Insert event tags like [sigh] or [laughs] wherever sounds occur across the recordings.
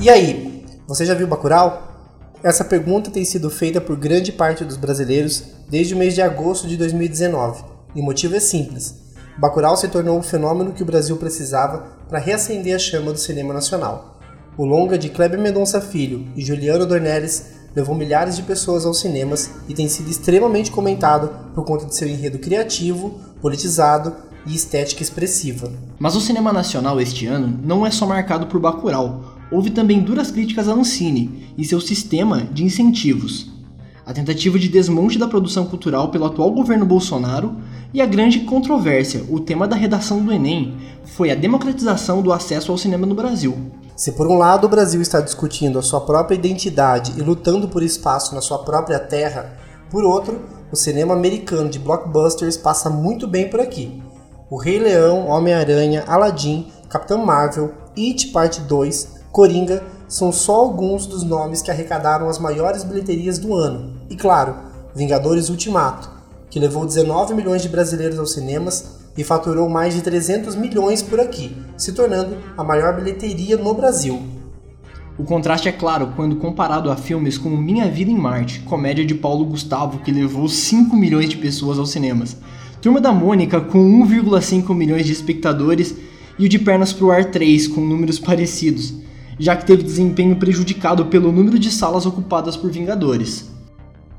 E aí, você já viu Bacurau? Essa pergunta tem sido feita por grande parte dos brasileiros desde o mês de agosto de 2019. E o motivo é simples. Bacurau se tornou o fenômeno que o Brasil precisava para reacender a chama do cinema nacional. O longa de Kleber Mendonça Filho e Juliano Dornelles levou milhares de pessoas aos cinemas e tem sido extremamente comentado por conta de seu enredo criativo, politizado e estética expressiva. Mas o cinema nacional este ano não é só marcado por Bacurau, houve também duras críticas a Ancine e seu sistema de incentivos. A tentativa de desmonte da produção cultural pelo atual governo Bolsonaro e a grande controvérsia, o tema da redação do Enem, foi a democratização do acesso ao cinema no Brasil. Se por um lado o Brasil está discutindo a sua própria identidade e lutando por espaço na sua própria terra, por outro, o cinema americano de blockbusters passa muito bem por aqui. O Rei Leão, Homem-Aranha, Aladdin, Capitão Marvel, It Parte 2, Coringa são só alguns dos nomes que arrecadaram as maiores bilheterias do ano. E claro, Vingadores Ultimato, que levou 19 milhões de brasileiros aos cinemas e faturou mais de 300 milhões por aqui, se tornando a maior bilheteria no Brasil. O contraste é claro quando comparado a filmes como Minha Vida em Marte, comédia de Paulo Gustavo, que levou 5 milhões de pessoas aos cinemas, Turma da Mônica, com 1,5 milhões de espectadores, e o de Pernas pro Ar 3, com números parecidos, já que teve desempenho prejudicado pelo número de salas ocupadas por Vingadores.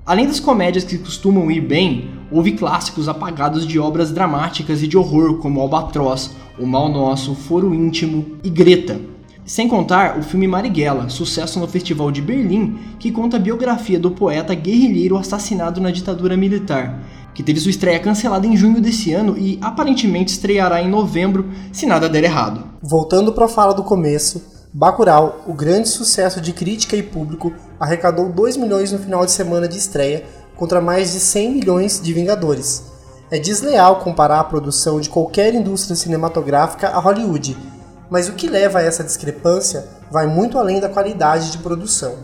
Além das comédias que costumam ir bem, houve clássicos apagados de obras dramáticas e de horror como Albatroz, O Mal Nosso, Foro Íntimo e Greta. Sem contar o filme Marighella, sucesso no Festival de Berlim, que conta a biografia do poeta guerrilheiro assassinado na ditadura militar, que teve sua estreia cancelada em junho desse ano e aparentemente estreará em novembro, se nada der errado. Voltando para a fala do começo, Bacurau, o grande sucesso de crítica e público, arrecadou 2 milhões no final de semana de estreia, contra mais de 100 milhões de Vingadores. É desleal comparar a produção de qualquer indústria cinematográfica a Hollywood, mas o que leva a essa discrepância vai muito além da qualidade de produção.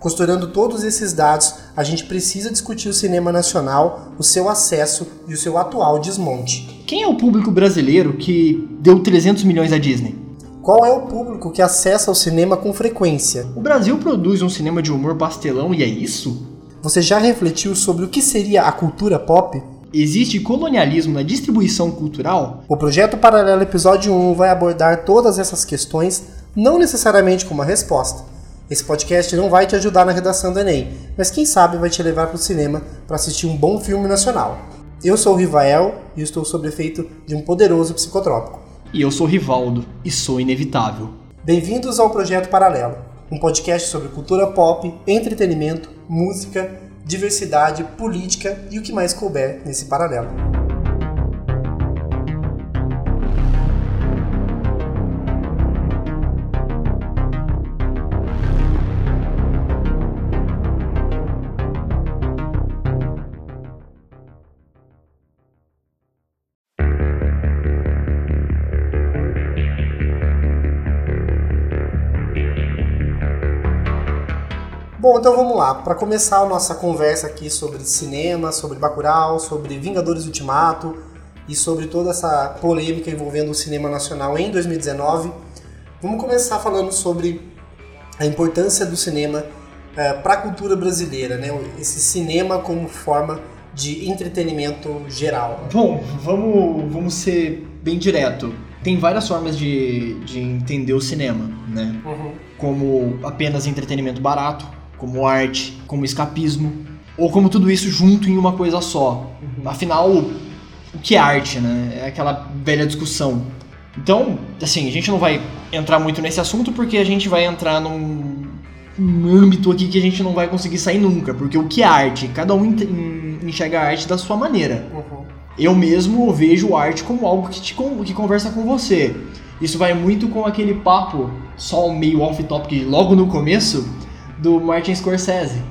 Costurando todos esses dados, a gente precisa discutir o cinema nacional, o seu acesso e o seu atual desmonte. Quem é o público brasileiro que deu 300 milhões à Disney? Qual é o público que acessa o cinema com frequência? O Brasil produz um cinema de humor pastelão e é isso? Você já refletiu sobre o que seria a cultura pop? Existe colonialismo na distribuição cultural? O projeto Paralelo Episódio 1 vai abordar todas essas questões, não necessariamente com uma resposta. Esse podcast não vai te ajudar na redação do Enem, mas quem sabe vai te levar para o cinema para assistir um bom filme nacional. Eu sou o Rivael e estou sob efeito de um poderoso psicotrópico. E eu sou Rivaldo e sou inevitável. Bem-vindos ao Projeto Paralelo, um podcast sobre cultura pop, entretenimento, música, diversidade, política e o que mais couber nesse paralelo. Lá. Para começar a nossa conversa aqui sobre cinema, sobre Bacurau, sobre Vingadores Ultimato e sobre toda essa polêmica envolvendo o cinema nacional em 2019, vamos começar falando sobre a importância do cinema é, para a cultura brasileira, né? Esse cinema como forma de entretenimento geral. Bom, vamos, vamos ser bem direto. Tem várias formas de, de entender o cinema, né? Uhum. Como apenas entretenimento barato, como arte, como escapismo, ou como tudo isso junto em uma coisa só. Uhum. Afinal, o que é arte, né? É aquela velha discussão. Então, assim, a gente não vai entrar muito nesse assunto porque a gente vai entrar num, âmbito aqui que a gente não vai conseguir sair nunca, porque o que é arte? Cada um enxerga a arte da sua maneira. Uhum. Eu mesmo vejo arte como algo que, te, que conversa com você. Isso vai muito com aquele papo, só meio off-topic logo no começo, do Martin Scorsese.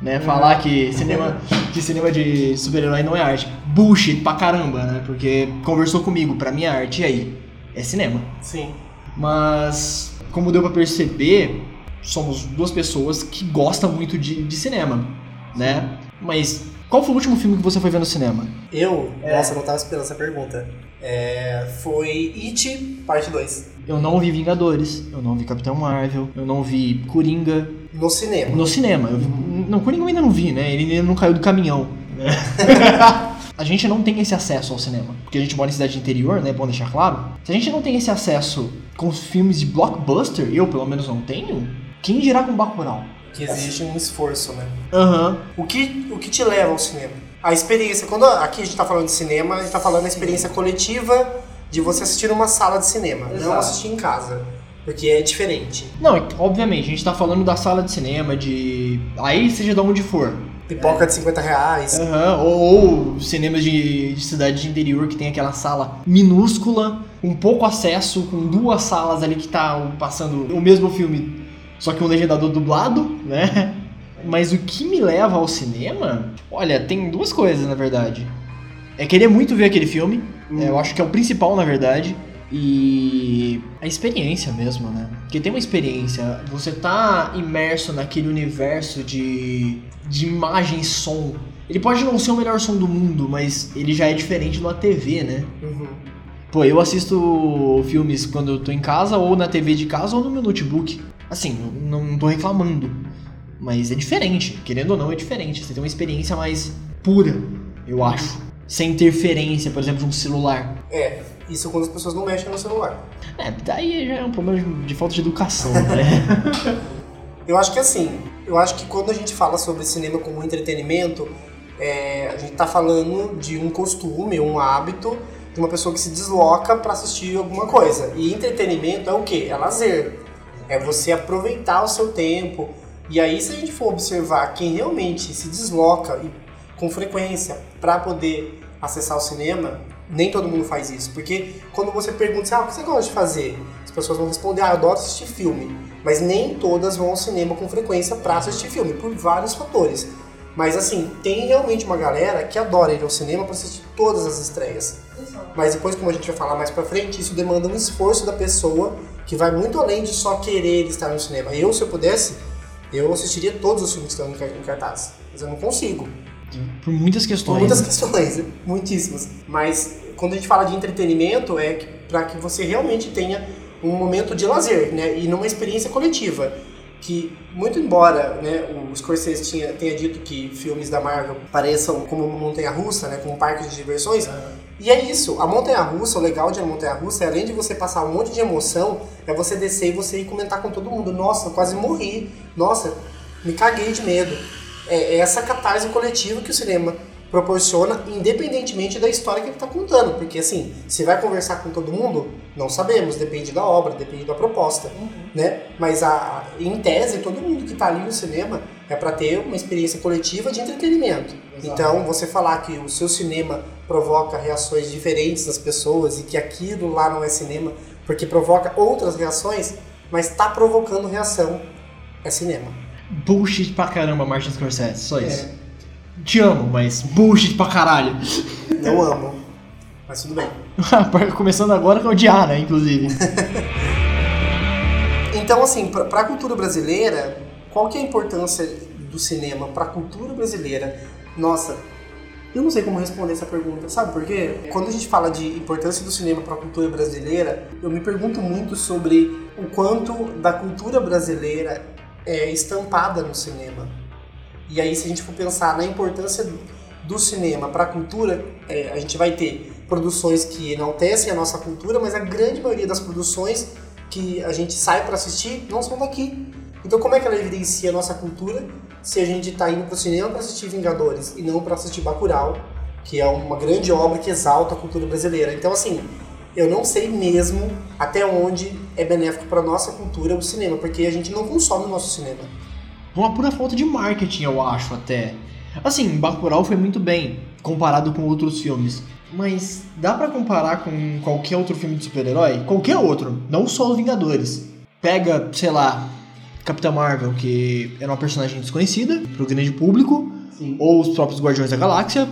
Né, uhum. falar que cinema, que cinema de super-herói não é arte. Bullshit pra caramba, né? Porque conversou comigo, pra mim é arte, e aí? É cinema. Sim. Mas, como deu pra perceber, somos duas pessoas que gostam muito de, de cinema, né? Mas qual foi o último filme que você foi ver no cinema? Eu? É. Nossa, eu não tava esperando essa pergunta. É, foi It, parte 2. Eu não vi Vingadores, eu não vi Capitão Marvel, eu não vi Coringa. No cinema. No cinema. Eu não, Coringa eu ainda não vi, né? Ele ainda não caiu do caminhão. Né? [laughs] a gente não tem esse acesso ao cinema. Porque a gente mora em cidade interior, né? Bom deixar claro. Se a gente não tem esse acesso com os filmes de blockbuster, eu pelo menos não tenho, quem dirá com Bacurau? Que exige um esforço, né? Aham. O que, o que te leva ao cinema? A experiência. Quando aqui a gente tá falando de cinema, a gente tá falando da experiência coletiva de você assistir numa sala de cinema, não Exato. assistir em casa. Porque é diferente. Não, é obviamente, a gente tá falando da sala de cinema, de. Aí seja de onde for. Pipoca de 50 reais. Aham, ou, ou cinemas de, de cidade de interior que tem aquela sala minúscula, com pouco acesso, com duas salas ali que tá passando o mesmo filme, só que um legendador dublado, né? Mas o que me leva ao cinema, olha, tem duas coisas na verdade. É querer muito ver aquele filme, é, eu acho que é o principal na verdade. E a experiência mesmo, né? Porque tem uma experiência, você tá imerso naquele universo de, de imagem e som. Ele pode não ser o melhor som do mundo, mas ele já é diferente numa TV, né? Uhum. Pô, eu assisto filmes quando eu tô em casa, ou na TV de casa, ou no meu notebook. Assim, não não tô reclamando. Mas é diferente, querendo ou não, é diferente. Você tem uma experiência mais pura, eu acho. Sem interferência, por exemplo, de um celular. É, isso quando as pessoas não mexem no celular. É, daí já é um problema de, falta de educação, né? [laughs] [laughs] Eu acho que assim, eu acho que quando a gente fala sobre cinema como entretenimento, é, a gente tá falando de um costume, um hábito de uma pessoa que se desloca para assistir alguma coisa. E entretenimento é o quê? É lazer. É você aproveitar o seu tempo. E aí, se a gente for observar quem realmente se desloca e, com frequência para poder acessar o cinema, nem todo mundo faz isso. Porque quando você pergunta assim, ah, o que você gosta de fazer? As pessoas vão responder, ah, eu adoro assistir filme. Mas nem todas vão ao cinema com frequência para assistir filme, por vários fatores. Mas assim, tem realmente uma galera que adora ir ao cinema para assistir todas as estreias. Mas depois, como a gente vai falar mais pra frente, isso demanda um esforço da pessoa que vai muito além de só querer estar no cinema. Eu, se eu pudesse, eu assistiria todos os filmes que estão em car- em cartaz. Mas eu não consigo. Por muitas Por questões. muitas [laughs] questões, muitíssimas. Mas quando a gente fala de entretenimento, é para que você realmente tenha um momento de lazer, né? E numa experiência coletiva. Que, muito embora né, o Scorsese tinha, tenha dito que filmes da Marvel pareçam como uma montanha-russa, né, como um parque de diversões, e é isso. A montanha-russa, o legal de uma montanha-russa é além de você passar um monte de emoção, é você descer e você ir comentar com todo mundo. Nossa, quase morri. Nossa, me caguei de medo. É, é essa catarse coletiva que o cinema proporciona, independentemente da história que ele está contando. Porque, assim, se vai conversar com todo mundo, não sabemos, depende da obra, depende da proposta, né? Mas, a, em tese, todo mundo que está ali no cinema é para ter uma experiência coletiva de entretenimento. Então, você falar que o seu cinema provoca reações diferentes das pessoas e que aquilo lá não é cinema porque provoca outras reações, mas está provocando reação, é cinema. Bullshit pra caramba, Martin Scorsese, só isso. Te amo, mas bullshit pra caralho. Não amo, mas tudo bem. [laughs] Começando agora com odiar, né, inclusive. [laughs] Então, assim, para a cultura brasileira, qual que é a importância do cinema para a cultura brasileira? Nossa, eu não sei como responder essa pergunta, sabe por quê? Quando a gente fala de importância do cinema para a cultura brasileira, eu me pergunto muito sobre o quanto da cultura brasileira é estampada no cinema. E aí, se a gente for pensar na importância do cinema para a cultura, é, a gente vai ter produções que enaltecem a nossa cultura, mas a grande maioria das produções que a gente sai para assistir não são daqui. Então, como é que ela evidencia a nossa cultura se a gente está indo para o cinema para assistir Vingadores e não para assistir Bacurau, que é uma grande obra que exalta a cultura brasileira? Então, assim, eu não sei mesmo até onde é benéfico para nossa cultura o cinema, porque a gente não consome o nosso cinema. Uma pura falta de marketing, eu acho, até. Assim, Bacurau foi muito bem, comparado com outros filmes. Mas dá pra comparar com qualquer outro filme de super-herói? Qualquer outro, não só os Vingadores. Pega, sei lá, Capitã Marvel, que era uma personagem desconhecida pro grande público, Sim. ou os próprios Guardiões da Galáxia,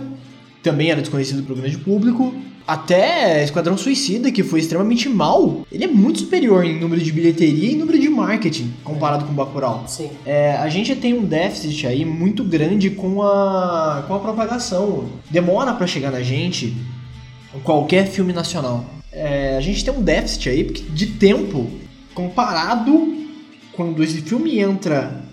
também era desconhecido pro grande público. Até Esquadrão Suicida, que foi extremamente mal, ele é muito superior em número de bilheteria e número de marketing comparado com Bacurau. Sim. É, a gente tem um déficit aí muito grande com a, com a propagação. Demora pra chegar na gente qualquer filme nacional. é, a gente tem um déficit aí de tempo comparado quando esse filme entra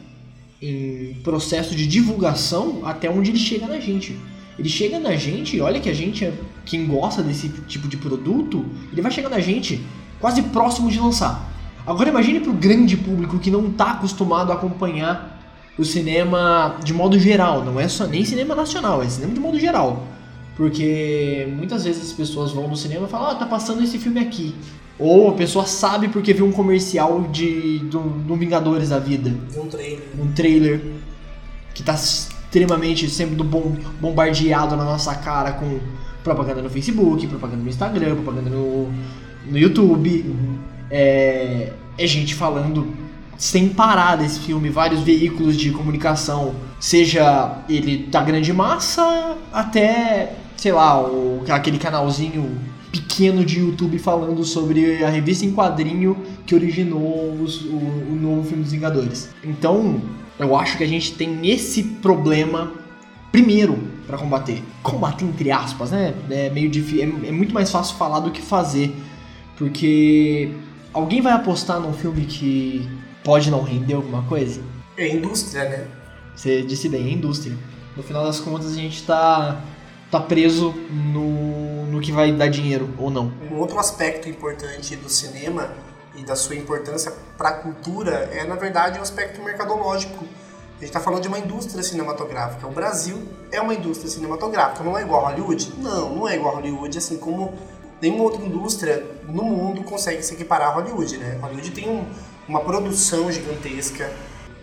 em processo de divulgação até onde ele chega na gente. Ele chega na gente, olha que a gente é quem gosta desse tipo de produto, ele vai chegar na gente quase próximo de lançar. Agora imagine para o grande público que não está acostumado a acompanhar o cinema de modo geral, não é só nem cinema nacional, é cinema de modo geral. Porque muitas vezes as pessoas vão no cinema e falam, ah, tá passando esse filme aqui. Ou a pessoa sabe porque viu um comercial de, do, do Vingadores da vida. Um trailer. Um trailer que tá extremamente sempre bom, bombardeado na nossa cara com propaganda no Facebook, propaganda no Instagram, propaganda no, no YouTube. Uhum. É, é gente falando sem parar desse filme, vários veículos de comunicação, seja ele da grande massa até, sei lá, o, aquele canalzinho pequeno de YouTube falando sobre a revista em quadrinho que originou os, o, o novo filme dos Vingadores. Então, eu acho que a gente tem esse problema primeiro para combater. Combater entre aspas, né? É meio difícil, é, é muito mais fácil falar do que fazer, porque alguém vai apostar num filme que pode não render alguma coisa? É indústria, né? Você disse bem, é indústria. No final das contas, a gente tá, tá preso no, no que vai dar dinheiro ou não. Um outro aspecto importante do cinema e da sua importância para a cultura é, na verdade, o um aspecto mercadológico. A gente está falando de uma indústria cinematográfica. O Brasil é uma indústria cinematográfica, não é igual a Hollywood? Não, não é igual a Hollywood, assim como nenhuma outra indústria no mundo consegue se equiparar a Hollywood, né? Hollywood tem um, uma produção gigantesca,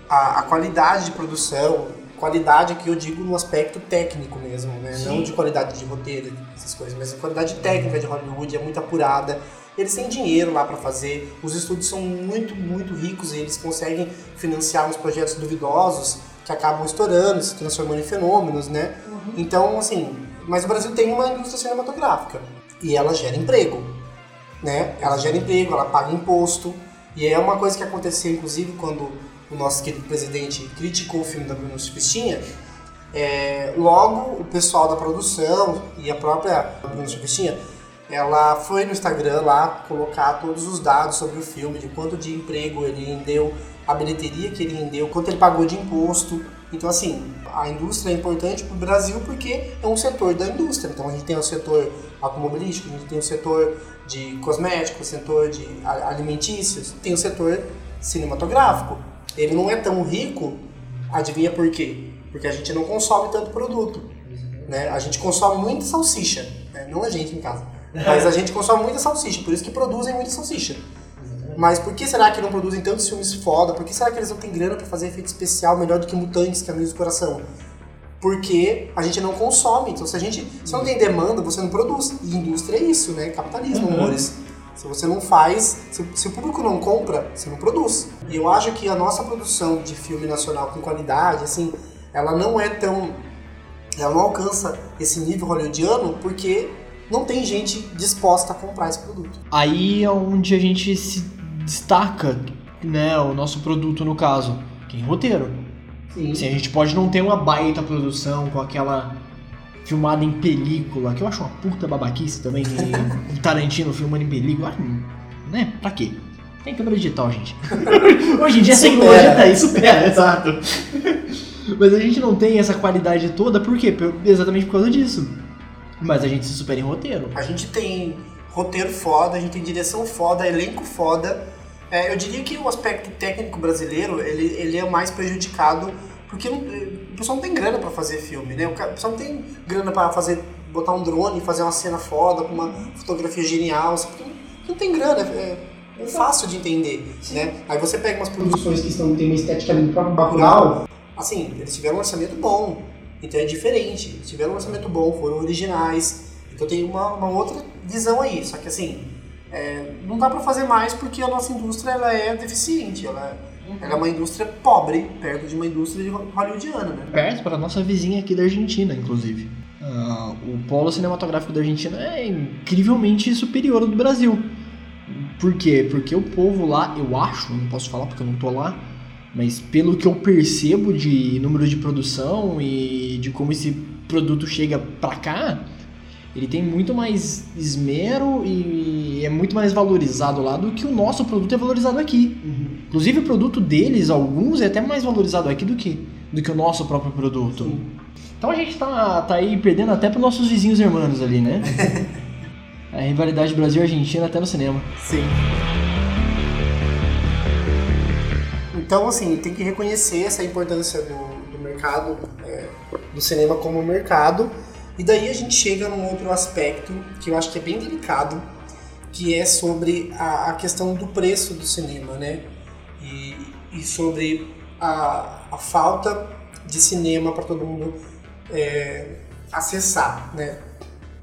a, a, qualidade de produção, qualidade que eu digo no aspecto técnico mesmo, né? Não de qualidade de roteiro, essas coisas, mas a qualidade técnica de Hollywood é muito apurada. Eles têm dinheiro lá para fazer, os estúdios são muito, muito ricos e eles conseguem financiar uns projetos duvidosos que acabam estourando, se transformando em fenômenos, né? Uhum. Então, assim, mas o Brasil tem uma indústria cinematográfica e ela gera emprego, né? Ela gera emprego, ela paga imposto, e é uma coisa que aconteceu, inclusive, quando o nosso querido presidente criticou o filme da Bruno Surfistinha. É, logo, o pessoal da produção e a própria Bruno Surfistinha, ela foi no Instagram lá colocar todos os dados sobre o filme, de quanto de emprego ele rendeu, a bilheteria que ele rendeu, quanto ele pagou de imposto. Então, assim, a indústria é importante para o Brasil porque é um setor da indústria. Então, a gente tem o setor automobilístico, a gente tem o setor de cosméticos, setor de alimentícios, tem o setor cinematográfico. Ele não é tão rico, adivinha por quê? Porque a gente não consome tanto produto. Né? A gente consome muita salsicha, né? não a gente em casa, mas a gente consome muita salsicha, por isso que produzem muita salsicha. Mas por que será que não produzem tantos filmes foda? Por que será que eles não têm grana para fazer efeito especial melhor do que Mutantes, Caminhos do Coração? porque a gente não consome. Então, se a gente se não tem demanda, você não produz. E indústria é isso, né? Capitalismo, uhum. amores. Se você não faz, se, se, o público não compra, você não produz. E eu acho que a nossa produção de filme nacional com qualidade, assim, ela não é tão. Ela não alcança esse nível hollywoodiano porque não tem gente disposta a comprar esse produto. Aí é onde a gente se destaca, né? O nosso produto, no caso, que é roteiro. Sim. Assim, a gente pode não ter uma baita produção com aquela filmada em película, que eu acho uma puta babaquice também, [laughs] o Tarantino filmando em película, né? Pra quê? Tem câmera digital, gente. [laughs] Hoje em dia sem loja tá aí, supera, [laughs] exato. Mas a gente não tem essa qualidade toda, por quê? Exatamente por causa disso. Mas a gente se supera em roteiro. A gente tem roteiro foda, a gente tem direção foda, elenco foda, é, eu diria que o aspecto técnico brasileiro ele, ele é mais prejudicado porque não, o pessoal não tem grana para fazer filme, né? O pessoal não tem grana para fazer botar um drone, fazer uma cena foda com uma fotografia genial, porque não, não tem grana. É, é fácil de entender, né? Aí você pega umas produções que estão, tem uma estética próprio Bacurau, assim, eles tiveram um orçamento bom, então é diferente. Tiveram um orçamento bom, foram originais, então tem uma, uma outra visão aí. Só que assim, é, não dá para fazer mais porque a nossa indústria ela é deficiente, ela, uhum. ela, é uma indústria pobre, perto de uma indústria hollywoodiana. Né? Perto para nossa vizinha aqui da Argentina, inclusive. Uh, o polo cinematográfico da Argentina é incrivelmente superior ao do Brasil. Por quê? Porque o povo lá, eu acho, não posso falar porque eu não tô lá, mas pelo que eu percebo de número de produção e de como esse produto chega pra cá, ele tem muito mais esmero e é muito mais valorizado lá do que o nosso produto é valorizado aqui. Uhum. Inclusive o produto deles, alguns, é até mais valorizado aqui do que, do que o nosso próprio produto. Sim. Então a gente tá, tá aí perdendo até para nossos vizinhos irmãos ali, né? [laughs] a rivalidade Brasil-Argentina até no cinema. Sim. Então, assim, tem que reconhecer essa importância do, do mercado, é, do cinema como mercado e daí a gente chega num outro aspecto que eu acho que é bem delicado, que é sobre a, a questão do preço do cinema, né? E, e sobre a, a, falta de cinema para todo mundo é, acessar, né?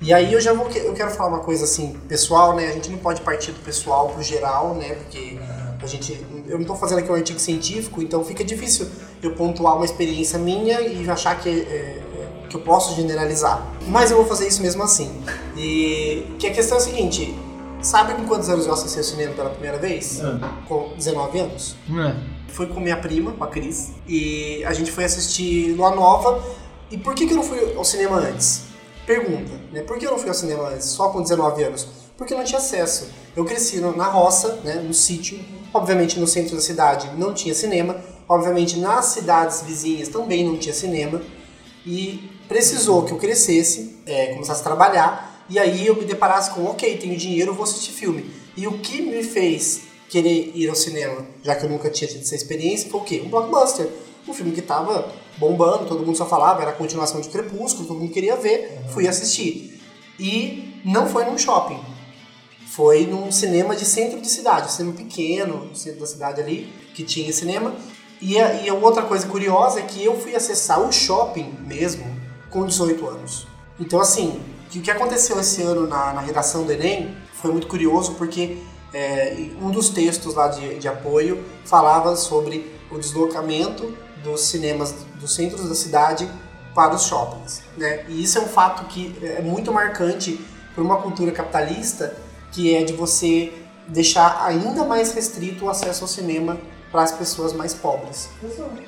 E aí eu já vou eu quero falar uma coisa assim pessoal, né? A gente não pode partir do pessoal pro geral, né? Porque a gente eu não estou fazendo aqui um artigo científico, então fica difícil eu pontuar uma experiência minha e achar que é, que eu posso generalizar. Mas eu vou fazer isso mesmo assim. E que a questão é a seguinte: sabe com quantos anos eu assisti o cinema pela primeira vez? É. Com 19 anos. É. Fui com minha prima, com a Cris, e a gente foi assistir Lua Nova. E por que, que eu não fui ao cinema antes? Pergunta, né? Por que eu não fui ao cinema antes, só com 19 anos? Porque eu não tinha acesso. Eu cresci na roça, né, no sítio. Obviamente no centro da cidade não tinha cinema. Obviamente nas cidades vizinhas também não tinha cinema. E precisou que eu crescesse, é, começasse a trabalhar, e aí eu me deparasse com, ok, tenho dinheiro, vou assistir filme. E o que me fez querer ir ao cinema, já que eu nunca tinha tido essa experiência, foi o quê? Um blockbuster. Um filme que tava bombando, todo mundo só falava, era a continuação de Crepúsculo, todo mundo queria ver, fui assistir. E não foi num shopping. Foi num cinema de centro de cidade, um cinema pequeno, no centro da cidade ali, que tinha cinema. E a, e a outra coisa curiosa é que eu fui acessar o shopping mesmo, com 18 anos. Então, assim, o que aconteceu esse ano na, na redação do Enem foi muito curioso porque é, um dos textos lá de, de apoio falava sobre o deslocamento dos cinemas dos centros da cidade para os shoppings. Né? E isso é um fato que é muito marcante por uma cultura capitalista que é de você deixar ainda mais restrito o acesso ao cinema para as pessoas mais pobres.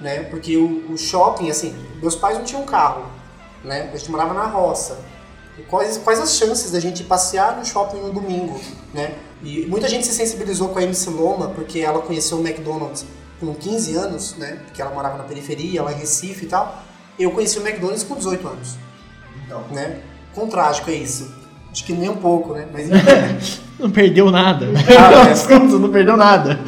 Né? Porque o, o shopping, assim, meus pais não tinham carro, né? A gente morava na roça. E quais, quais as chances da gente passear no shopping no domingo, né? E muita gente se sensibilizou com a MC Loma porque ela conheceu o McDonald's com 15 anos, né? Porque ela morava na periferia, lá em Recife e tal. Eu conheci o McDonald's com 18 anos. Então, né? Quão trágico é isso? Acho que nem um pouco, né? Mas [laughs] não perdeu nada. [laughs] Ah, é. não perdeu nada.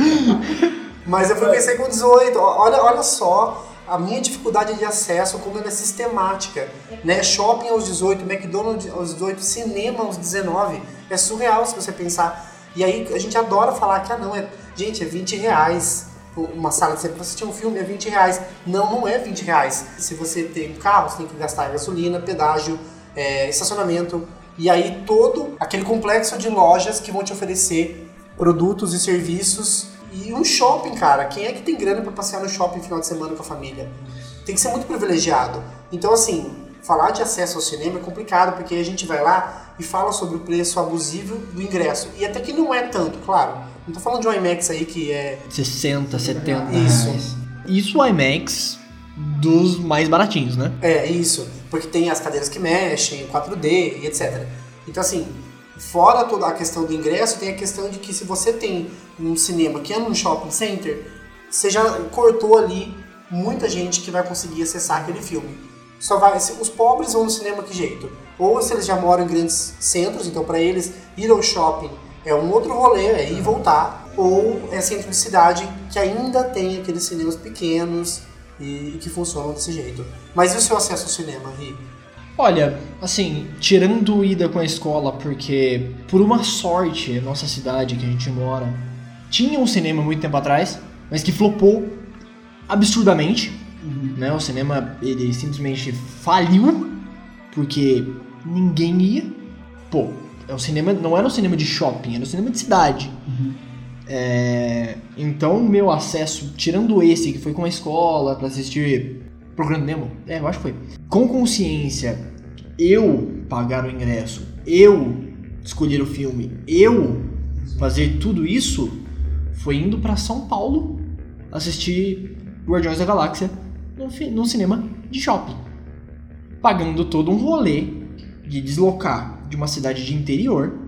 Mas eu fui conhecer com 18. Olha, olha só a minha dificuldade de acesso, como ela é sistemática. Né? Shopping aos 18, McDonald's aos 18, cinema aos 19. É surreal se você pensar. E aí a gente adora falar que, ah não, é, gente, é 20 reais. Uma sala de cinema, você assistir um filme é 20 reais. Não, não é 20 reais. Se você tem um carro, você tem que gastar gasolina, pedágio, é, estacionamento. E aí todo aquele complexo de lojas que vão te oferecer produtos e serviços e um shopping, cara, quem é que tem grana para passear no shopping no final de semana com a família? Tem que ser muito privilegiado. Então, assim, falar de acesso ao cinema é complicado, porque a gente vai lá e fala sobre o preço abusivo do ingresso. E até que não é tanto, claro. Não tô falando de um IMAX aí que é. 60, 70 Isso. Reais. Isso o IMAX dos mais baratinhos, né? É, isso. Porque tem as cadeiras que mexem, 4D e etc. Então, assim, fora toda a questão do ingresso, tem a questão de que se você tem um cinema que é num shopping center, você já cortou ali muita gente que vai conseguir acessar aquele filme. Só vai, os pobres vão no cinema que jeito? Ou se eles já moram em grandes centros, então para eles ir ao shopping é um outro rolê, é ir e voltar, ou é centro de cidade que ainda tem aqueles cinemas pequenos e, e que funcionam desse jeito. Mas e o seu acesso ao cinema, Ri? Olha, assim, tirando ida com a escola, porque por uma sorte, nossa cidade que a gente mora tinha um cinema muito tempo atrás, mas que flopou absurdamente. Uhum. Né? O cinema ele simplesmente faliu porque ninguém ia. Pô, é um cinema, não era um cinema de shopping, era um cinema de cidade. Uhum. É, então, meu acesso, tirando esse que foi com a escola para assistir Programa Nemo? É, eu acho que foi. Com consciência, eu pagar o ingresso, eu escolher o filme, eu fazer tudo isso, foi indo para São Paulo assistir Guardiões da Galáxia no, no cinema de shopping. Pagando todo um rolê de deslocar de uma cidade de interior,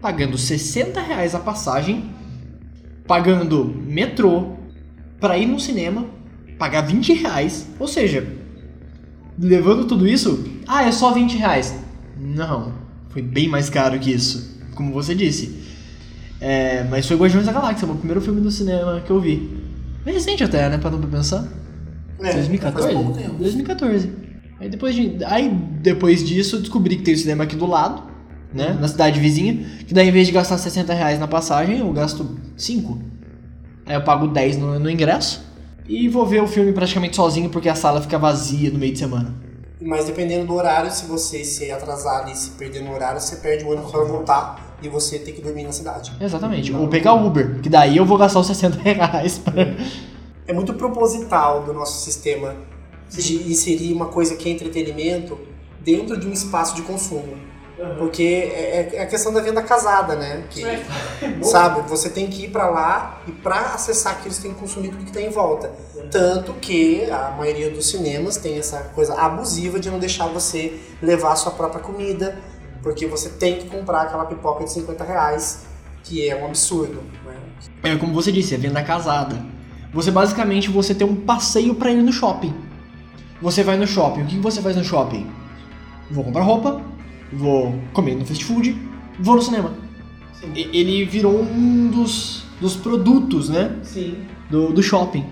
pagando 60 reais a passagem, pagando metrô, para ir no cinema, pagar 20 reais, ou seja, levando tudo isso, ah, é só 20 reais. Não, foi bem mais caro que isso, como você disse. É, mas foi Guardiões da Galáxia, o meu primeiro filme do cinema que eu vi. É recente até, né, pra não pensar. É, 2014? faz pouco tempo. 2014. Aí depois, de, aí depois disso eu descobri que tem o cinema aqui do lado, né? Na cidade vizinha. Que daí em vez de gastar 60 reais na passagem, eu gasto 5. Aí eu pago 10 no, no ingresso. E vou ver o filme praticamente sozinho porque a sala fica vazia no meio de semana. Mas dependendo do horário, se você se atrasar ali, se perder no horário, você perde o ônibus para voltar e você tem que dormir na cidade. Exatamente. Ou pegar o Uber, que daí eu vou gastar os 60 reais. Pra... É muito proposital do nosso sistema de inserir uma coisa que é entretenimento dentro de um espaço de consumo. Porque é, é a questão da venda casada, né? Que, sabe, você tem que ir pra lá e pra acessar aquilo você tem que consumir tudo que tá em volta. Tanto que a maioria dos cinemas tem essa coisa abusiva de não deixar você levar a sua própria comida, porque você tem que comprar aquela pipoca de 50 reais, que é um absurdo. Né? É como você disse, é venda casada. Você basicamente você tem um passeio pra ir no shopping. Você vai no shopping. O que você faz no shopping? Vou comprar roupa, vou comer no fast food, vou no cinema. E- Ele virou um dos, dos produtos, né? Sim. Do, do shopping.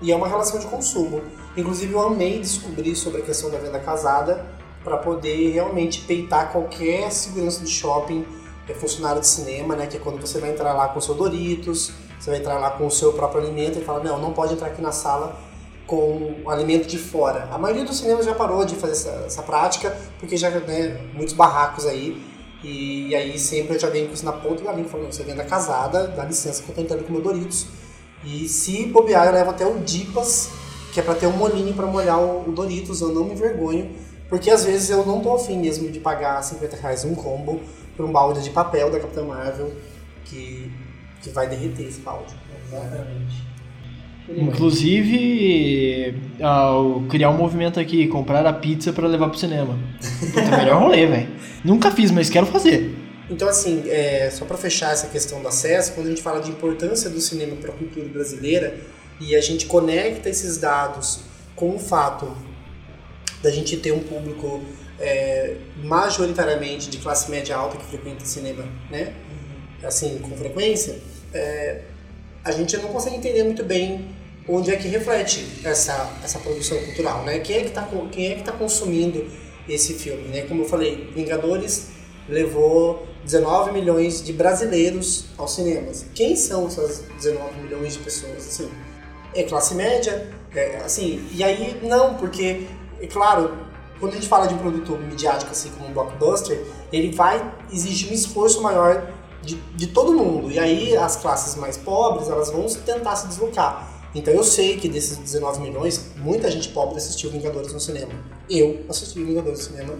E é uma relação de consumo. Inclusive, eu amei descobrir sobre a questão da venda casada para poder realmente peitar qualquer segurança de shopping, é funcionário de cinema, né? Que é quando você vai entrar lá com o seu Doritos, você vai entrar lá com o seu próprio alimento e fala: não, não pode entrar aqui na sala com o alimento de fora. A maioria dos cinemas já parou de fazer essa, essa prática, porque já né, muitos barracos aí. E, aí sempre eu já venho com isso na ponta da língua, falando: você venda casada, dá licença que eu tô entrando com meu Doritos. E se bobear, eu levo até o Dipas, que é pra ter um molinho pra molhar o, o Doritos, eu não me envergonho. Porque às vezes eu não tô afim mesmo de pagar 50 reais um combo por um balde de papel da Capitã Marvel que, que vai derreter esse balde. Exatamente. Inclusive, ao criar um movimento aqui, comprar a pizza pra levar pro cinema. Puta, [laughs] melhor rolê, velho. Nunca fiz, mas quero fazer. Então, assim, é, só para fechar essa questão do acesso, quando a gente fala de importância do cinema para a cultura brasileira e a gente conecta esses dados com o fato da gente ter um público é, majoritariamente de classe média alta que frequenta cinema, né? Assim, com frequência, é, a gente não consegue entender muito bem onde é que reflete essa, essa produção cultural, né? Quem é que está quem é que tá consumindo esse filme, né? Como eu falei, Vingadores levou 19 milhões de brasileiros aos cinemas. Quem são essas 19 milhões de pessoas, assim? É classe média, é, assim, e aí não, porque, é claro, quando a gente fala de um produto midiático assim como um blockbuster, ele vai exigir um esforço maior de, de todo mundo. E aí as classes mais pobres, elas vão tentar se deslocar. Então eu sei que desses 19 milhões, muita gente pobre assistiu Vingadores no cinema. Eu assisti Vingadores no cinema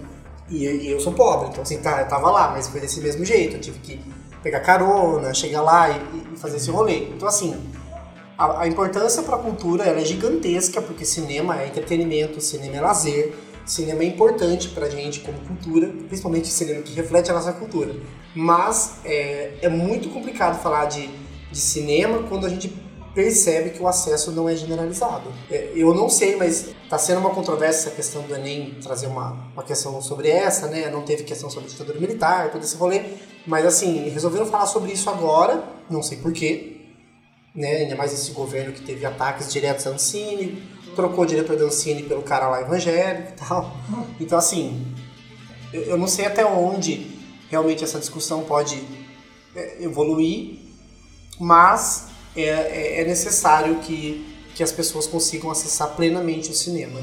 e, e eu sou pobre, então assim, tá, eu tava lá, mas foi desse mesmo jeito. Eu tive que pegar carona, chegar lá e, e fazer esse rolê. Então assim, a, a importância para a cultura é gigantesca, porque cinema é entretenimento, cinema é lazer, cinema é importante pra gente como cultura, principalmente cinema que reflete a nossa cultura. Mas é, é muito complicado falar de, de cinema quando a gente percebe que o acesso não é generalizado. É, eu não sei, mas está sendo uma controvérsia essa questão do Enem trazer uma, uma questão sobre essa, né? Não teve questão sobre ditadura militar, todo esse rolê. Mas assim, resolveram falar sobre isso agora, não sei porquê, né? Ainda mais esse governo que teve ataques diretos a Ancine, trocou o diretor da Ancine pelo cara lá evangélico e tal. Então assim, eu, eu não sei até onde realmente essa discussão pode é, evoluir, mas é, é, é necessário que, que as pessoas consigam acessar plenamente o cinema.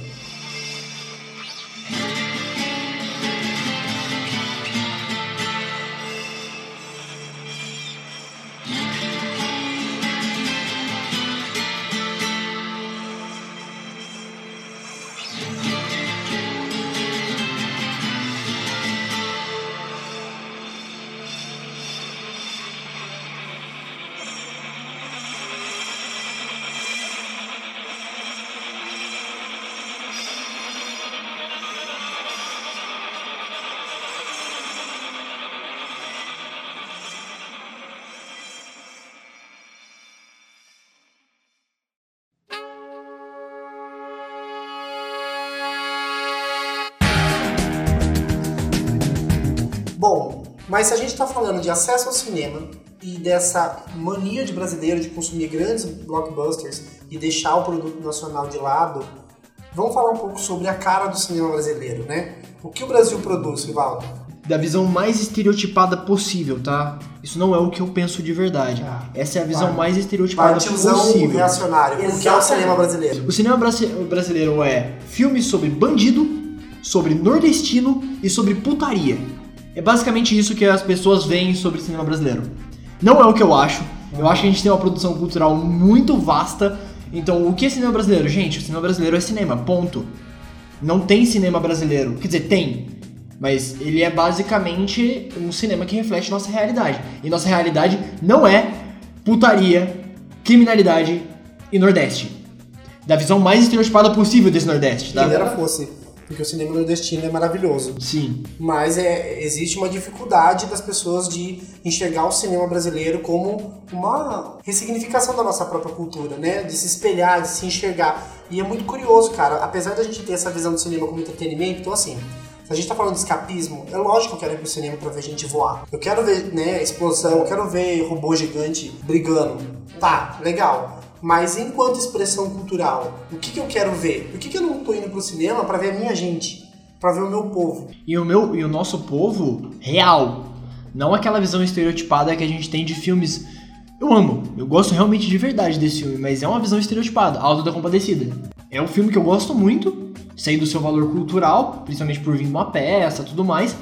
Mas se a gente está falando de acesso ao cinema e dessa mania de brasileiro de consumir grandes blockbusters e deixar o produto nacional de lado, vamos falar um pouco sobre a cara do cinema brasileiro, né? O que o Brasil produz, Rivaldo? Da visão mais estereotipada possível, tá? Isso não é o que eu penso de verdade. Ah, Essa é a visão vai. mais estereotipada vai, possível. reacionário. O que é o cinema brasileiro? O cinema brasileiro é filmes sobre bandido, sobre nordestino e sobre putaria. É basicamente isso que as pessoas veem sobre cinema brasileiro. Não é o que eu acho. Eu acho que a gente tem uma produção cultural muito vasta. Então, o que é cinema brasileiro? Gente, o cinema brasileiro é cinema, ponto. Não tem cinema brasileiro. Quer dizer, tem. Mas ele é basicamente um cinema que reflete nossa realidade. E nossa realidade não é putaria, criminalidade e Nordeste. Da visão mais estereotipada possível desse Nordeste. Tá? Quem dera fosse porque o cinema nordestino é maravilhoso. Sim. Mas é, existe uma dificuldade das pessoas de enxergar o cinema brasileiro como uma ressignificação da nossa própria cultura, né? De se espelhar, de se enxergar. E é muito curioso, cara, apesar da gente ter essa visão do cinema como entretenimento, então assim, se a gente tá falando de escapismo, é lógico que eu quero ir pro cinema pra ver gente voar. Eu quero ver, né, explosão, eu quero ver robô gigante brigando. Tá, legal. Mas enquanto expressão cultural, o que, que eu quero ver? Por que, que eu não estou indo pro cinema para ver a minha gente? para ver o meu povo? E o, meu, e o nosso povo real. Não aquela visão estereotipada que a gente tem de filmes. Eu amo, eu gosto realmente de verdade desse filme, mas é uma visão estereotipada, Auto da Compadecida. É um filme que eu gosto muito, sei do seu valor cultural, principalmente por vir uma peça tudo mais,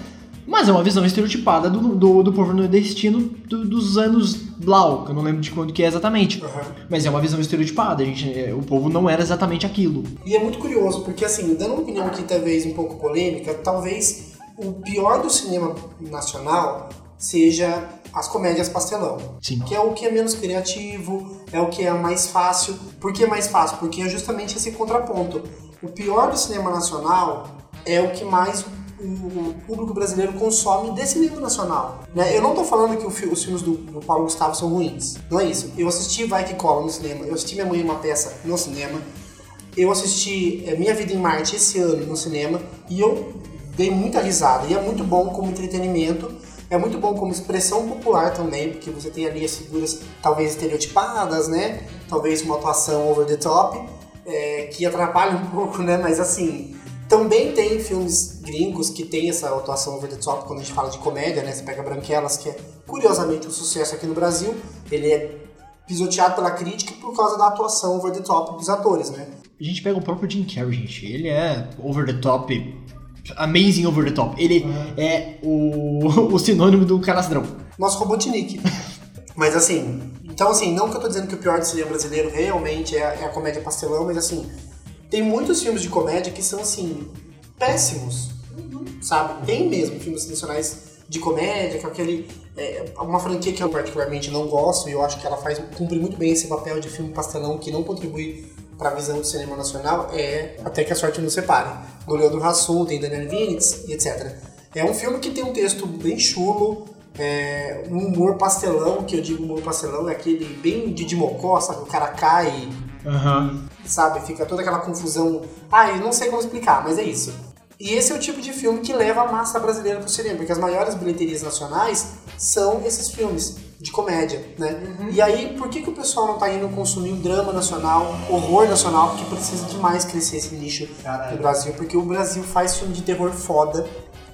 mas é uma visão estereotipada do, do, do povo nordestino do, dos anos Blau, que eu não lembro de quando que é exatamente. Uhum. Mas é uma visão estereotipada, a gente, é, o povo não era exatamente aquilo. E é muito curioso, porque assim, dando uma opinião aqui talvez um pouco polêmica, talvez o pior do cinema nacional seja as comédias pastelão. Sim. Que é o que é menos criativo, é o que é mais fácil. Por que é mais fácil? Porque é justamente esse contraponto. O pior do cinema nacional é o que mais o público brasileiro consome desse nível nacional. Né? Eu não estou falando que os filmes do, do, Paulo Gustavo são ruins. Não é isso. Eu assisti Vai Que Cola no cinema, eu assisti Minha Mãe uma peça no cinema, eu assisti é, Minha Vida em Marte esse ano no cinema e eu dei muita risada. E é muito bom como entretenimento, é muito bom como expressão popular também, porque você tem ali as figuras talvez estereotipadas, né? Talvez uma atuação over the top, é, que atrapalha um [laughs] pouco, né? Mas assim, também tem filmes gringos que tem essa atuação over the top quando a gente fala de comédia, né? Você pega Branquelas, que é curiosamente um sucesso aqui no Brasil. Ele é pisoteado pela crítica por causa da atuação over the top dos atores, né? A gente pega o próprio Jim Carrey, gente. Ele é over the top, amazing over the top. Ele uhum. é o, [laughs] o sinônimo do canastrão. Nosso Robotnik. [laughs] mas assim, então assim, não que eu tô dizendo que o pior do cinema brasileiro realmente é, é a comédia pastelão, mas assim, tem muitos filmes de comédia que são, assim, péssimos, sabe? Tem mesmo filmes nacionais de comédia, com aquele... É, uma franquia que eu particularmente não gosto e eu acho que ela faz cumpre muito bem esse papel de filme pastelão que não contribui para a visão do cinema nacional é Até que a Sorte nos Separe. Do Leandro tem Daniel Vinitz etc. É um filme que tem um texto bem chulo, é, um humor pastelão, que eu digo humor pastelão, é aquele bem de Dimocó, sabe? O cara cai Uhum. Sabe? Fica toda aquela confusão. Ah, eu não sei como explicar, mas é isso. E esse é o tipo de filme que leva a massa brasileira pro cinema, porque as maiores bilheterias nacionais são esses filmes de comédia, né? Uhum. E aí, por que, que o pessoal não tá indo consumir o drama nacional, horror nacional, porque precisa demais crescer esse nicho Caralho. no Brasil, porque o Brasil faz filme de terror foda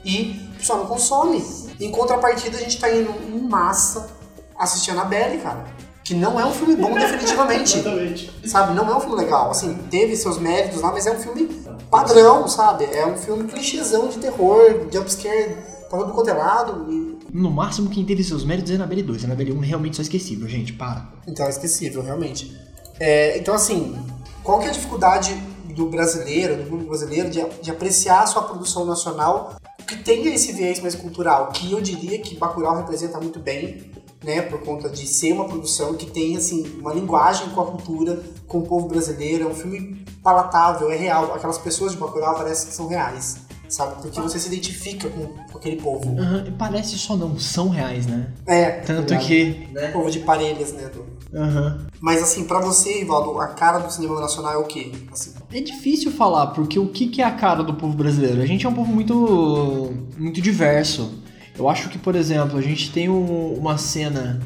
e o pessoal não consome. Em contrapartida, a gente tá indo em massa assistir a Annabelle, cara que não é um filme bom [laughs] definitivamente. Exatamente. Sabe, não é um filme legal. Assim, teve seus méritos lá, mas é um filme padrão, sabe? É um filme clichêzão de terror, de upscare pra todo quanto é lado. E... No máximo, quem teve seus méritos é Annabelle 2. Annabelle 1 realmente só esquecível, gente, para. Então é esquecível, realmente. É, então, assim, qual que é a dificuldade do brasileiro, do público brasileiro, de, de apreciar a sua produção nacional que tenha esse viés mais cultural, que eu diria que Bacurau representa muito bem, né, por conta de ser uma produção que tem assim uma linguagem com a cultura, com o povo brasileiro, é um filme palatável, é real, aquelas pessoas de Bacurau parecem que são reais. Sabe? Porque você se identifica com, com aquele povo. Uhum, parece só não, são reais, né? É. Tanto que. Né? Povo de parelhas, né? Do... Uhum. Mas assim, para você, Ivaldo, a cara do cinema nacional é o quê? Assim. É difícil falar, porque o que é a cara do povo brasileiro? A gente é um povo muito. muito diverso. Eu acho que, por exemplo, a gente tem um, uma cena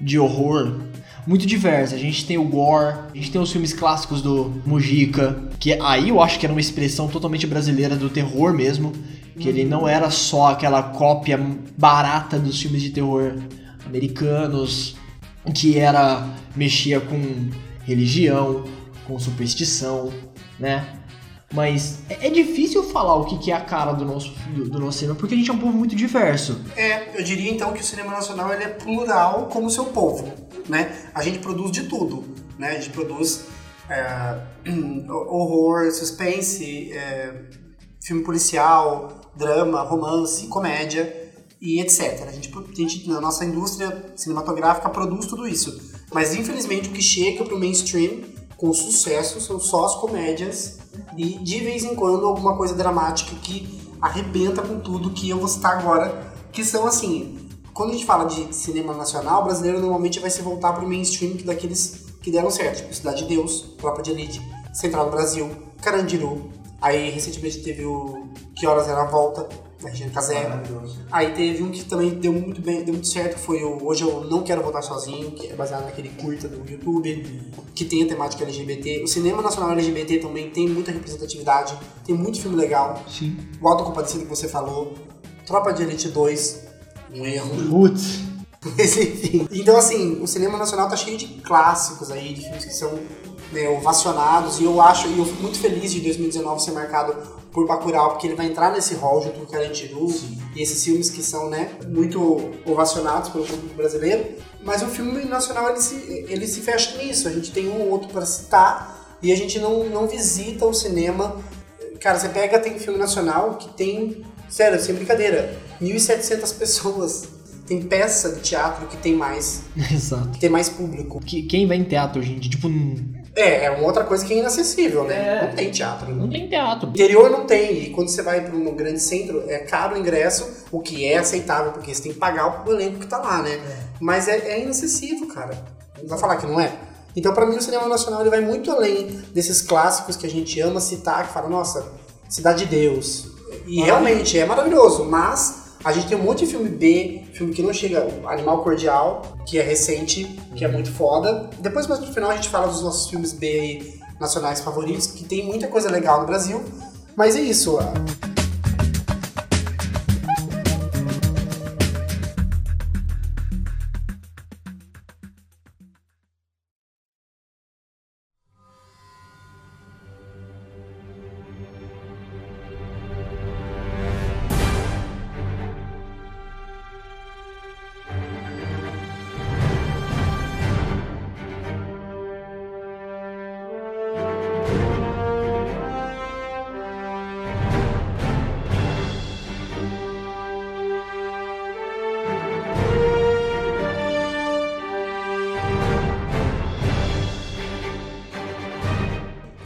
de horror muito diversa. A gente tem o gore, a gente tem os filmes clássicos do Mujica, que aí eu acho que era uma expressão totalmente brasileira do terror mesmo, que ele não era só aquela cópia barata dos filmes de terror americanos, que era mexia com religião, com superstição, né? Mas é, é difícil falar o que é a cara do nosso, do, do, nosso cinema, porque a gente é um povo muito diverso. É, eu diria então que o cinema nacional ele é plural como o seu povo, né? A gente produz de tudo, né? A gente produz é, [clears throat] horror, suspense, é, filme policial, drama, romance, comédia e etc. A gente, a gente, na nossa indústria cinematográfica, produz tudo isso. Mas infelizmente o que chega pro mainstream com sucesso são só as comédias e de vez em quando alguma coisa dramática que arrebenta com tudo que eu vou citar agora, que são assim, quando a gente fala de cinema nacional, o brasileiro normalmente vai se voltar pro mainstream daqueles que deram certo, tipo Cidade de Deus, Tropa de Elite, Central do Brasil, Carandiru, aí recentemente teve o Que Horas Era a Volta, da Regina Casé. Aí teve um que também deu muito bem, deu muito certo, foi o Hoje Eu Não Quero Voltar Sozinho, que é baseado naquele curta do YouTube, que tem a temática LGBT. O cinema nacional LGBT também tem muita representatividade, tem muito filme legal. Sim. O Auto Compadecido que você falou, Tropa de Elite 2, um erro. Putz. [laughs] Mas enfim. Então, assim, o cinema nacional tá cheio de clássicos aí, de filmes que são né, ovacionados, e eu acho, e eu fico muito feliz de 2019 ser marcado por Bacurau, porque ele vai entrar nesse hall junto com o Carandiru e esses filmes que são, né, muito ovacionados pelo público brasileiro. Mas o filme nacional, ele se, ele se fecha nisso. A gente tem um ou outro para citar e a gente não, não visita o cinema. Cara, você pega, tem filme nacional que tem, sério, sem brincadeira, 1.700 pessoas tem peça de teatro que tem mais. [laughs] Exato. Que tem mais público. Que, quem vai em teatro, gente? Tipo. É, é uma outra coisa que é inacessível, né? É. Não tem teatro. Não tem teatro. Interior não tem. E quando você vai para um grande centro, é caro o ingresso, o que é aceitável, porque você tem que pagar o elenco que tá lá, né? É. Mas é, é inacessível, cara. Não vai falar que não é. Então, para mim, o cinema nacional ele vai muito além desses clássicos que a gente ama citar, que fala, nossa, Cidade de Deus. E ah, realmente é maravilhoso, mas a gente tem um monte de filme B, filme que não chega, Animal Cordial, que é recente, que é uhum. muito foda. Depois, mais no final, a gente fala dos nossos filmes B aí, nacionais favoritos, que tem muita coisa legal no Brasil. Mas é isso.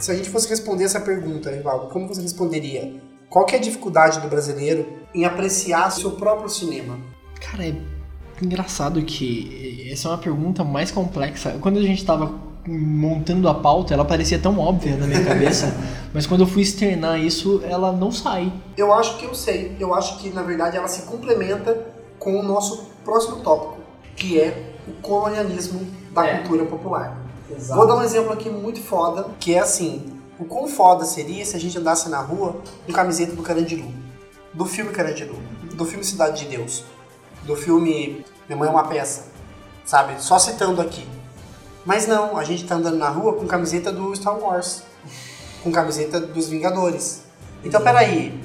Se a gente fosse responder essa pergunta, Rivaldo, como você responderia? Qual que é a dificuldade do brasileiro em apreciar seu próprio cinema? Cara, é engraçado que essa é uma pergunta mais complexa. Quando a gente estava montando a pauta, ela parecia tão óbvia na minha cabeça, [laughs] mas quando eu fui externar isso, ela não sai. Eu acho que eu sei. Eu acho que, na verdade, ela se complementa com o nosso próximo tópico, que é o colonialismo da é. cultura popular. Exato. Vou dar um exemplo aqui muito foda, que é assim, o quão foda seria se a gente andasse na rua com camiseta do Carandiru, do filme Carandiru, do filme Cidade de Deus, do filme Minha Mãe é uma Peça, sabe? Só citando aqui. Mas não, a gente tá andando na rua com camiseta do Star Wars, com camiseta dos Vingadores. Então, peraí,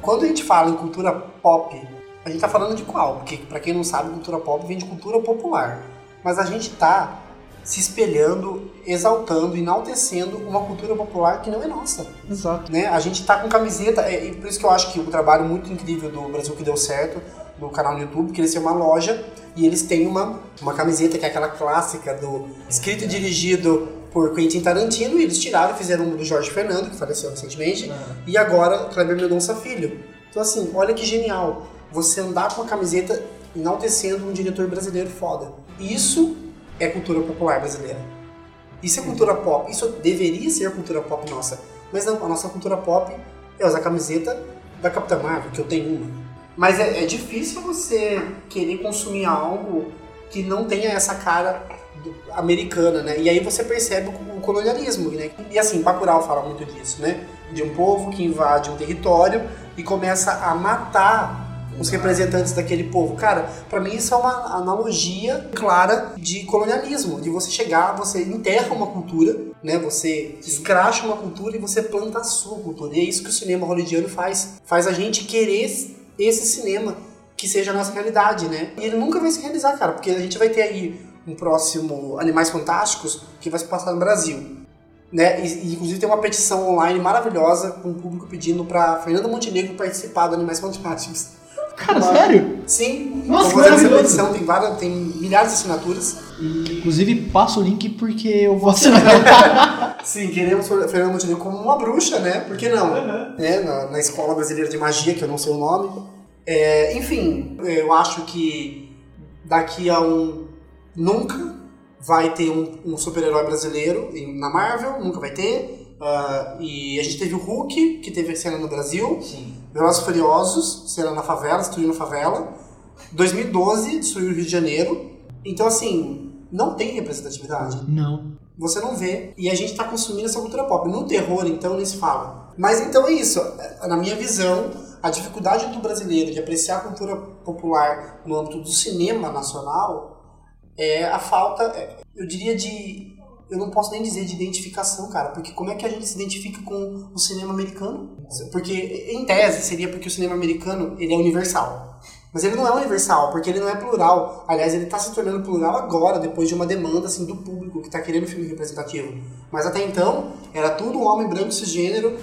quando a gente fala em cultura pop, a gente tá falando de qual? Porque, pra quem não sabe, cultura pop vem de cultura popular. Mas a gente tá se espelhando, exaltando, enaltecendo uma cultura popular que não é nossa. Exato. Né? A gente tá com camiseta, é, e por isso que eu acho que o trabalho muito incrível do Brasil que deu certo, do canal no YouTube, que eles têm uma loja e eles têm uma, uma camiseta que é aquela clássica do escrito e dirigido por Quentin Tarantino, e eles tiraram e fizeram uma do Jorge Fernando, que faleceu recentemente, uhum. e agora Kleber Mendonça Filho. Então assim, olha que genial, você andar com uma camiseta enaltecendo um diretor brasileiro foda. Isso é cultura popular brasileira. Isso é cultura pop. Isso deveria ser a cultura pop nossa. Mas não, a nossa cultura pop é usar a camiseta da Capitã Marvel, que eu tenho uma. Mas é, é difícil você querer consumir algo que não tenha essa cara americana, né? E aí você percebe o colonialismo, né? E assim, Bacurau fala muito disso, né? De um povo que invade um território e começa a matar os representantes daquele povo. Cara, para mim isso é uma analogia clara de colonialismo, de você chegar, você enterra uma cultura, né? Você escracha uma cultura e você planta a sua cultura. E é isso que o cinema hollywoodiano faz. Faz a gente querer esse cinema que seja a nossa realidade, né? E ele nunca vai se realizar, cara, porque a gente vai ter aí um próximo Animais Fantásticos que vai se passar no Brasil. Né? E, inclusive tem uma petição online maravilhosa com o público pedindo para Fernanda Montenegro participar do Animais Fantásticos. Cara, sério? Sim. Nossa, petição, tem, várias, tem milhares de assinaturas. Inclusive, passa o link porque eu vou assinar. [laughs] [laughs] Sim, queremos Fernanda Montenegro como uma bruxa, né? Por que não? Uhum. É, na, na Escola Brasileira de Magia, que eu não sei o nome. É, enfim, eu acho que daqui a um. Nunca vai ter um, um super-herói brasileiro na Marvel, nunca vai ter. Uh, e a gente teve o Hulk, que teve cena no Brasil. Sim. Velozes Furiosos, cena na favela, destruindo a favela. 2012, destruiu o Rio de Janeiro. Então, assim, não tem representatividade. Não. Você não vê. E a gente está consumindo essa cultura pop. No terror, então, nem se fala. Mas então é isso. Na minha visão, a dificuldade do brasileiro de apreciar a cultura popular no âmbito do cinema nacional é a falta, é, eu diria, de eu não posso nem dizer de identificação, cara, porque como é que a gente se identifica com o cinema americano? Porque, em tese, seria porque o cinema americano, ele é universal. Mas ele não é universal, porque ele não é plural. Aliás, ele está se tornando plural agora, depois de uma demanda, assim, do público que está querendo filme representativo. Mas até então, era tudo um homem branco cisgênero,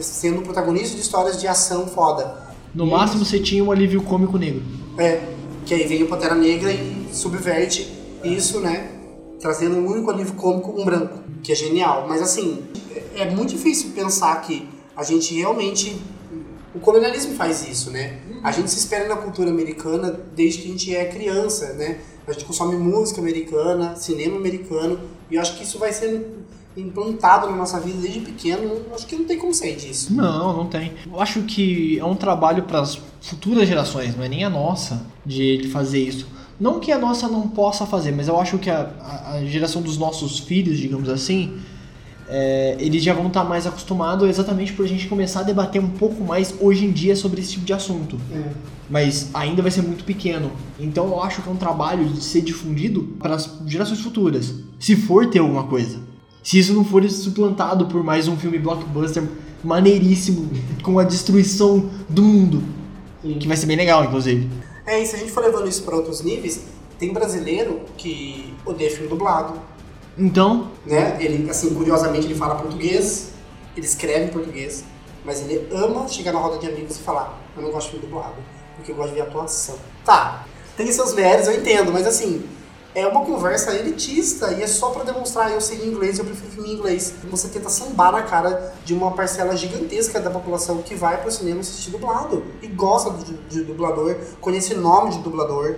sendo protagonista de histórias de ação foda. No e máximo, você tinha um alívio cômico negro. É, que aí vem o Pantera Negra e subverte isso, né? Trazendo um único alívio cômico, um branco, que é genial. Mas assim, é muito difícil pensar que a gente realmente. O colonialismo faz isso, né? A gente se espera na cultura americana desde que a gente é criança, né? A gente consome música americana, cinema americano, e eu acho que isso vai sendo implantado na nossa vida desde pequeno. Acho que não tem como sair disso. Não, não tem. Eu acho que é um trabalho para as futuras gerações, não é nem a nossa, de fazer isso não que a nossa não possa fazer, mas eu acho que a, a geração dos nossos filhos, digamos assim, é, eles já vão estar mais acostumados exatamente por a gente começar a debater um pouco mais hoje em dia sobre esse tipo de assunto. É. Mas ainda vai ser muito pequeno. Então eu acho que é um trabalho de ser difundido para as gerações futuras. Se for ter alguma coisa. Se isso não for suplantado por mais um filme blockbuster maneiríssimo, com a destruição do mundo. Sim. Que vai ser bem legal, inclusive. É, e se a gente for levando isso para outros níveis, tem brasileiro que odeia filme dublado. Então? Né? Ele, assim, curiosamente, ele fala português, ele escreve em português, mas ele ama chegar na roda de amigos e falar: Eu não gosto de filme dublado, porque eu gosto de ver atuação. Tá, tem seus méritos, eu entendo, mas assim, é uma conversa elitista e é só para demonstrar eu sei inglês eu prefiro filme em inglês. Você tenta sambar na cara de uma parcela gigantesca da população que vai pro cinema assistir dublado e gosta de, de dublador, conhece o nome de dublador.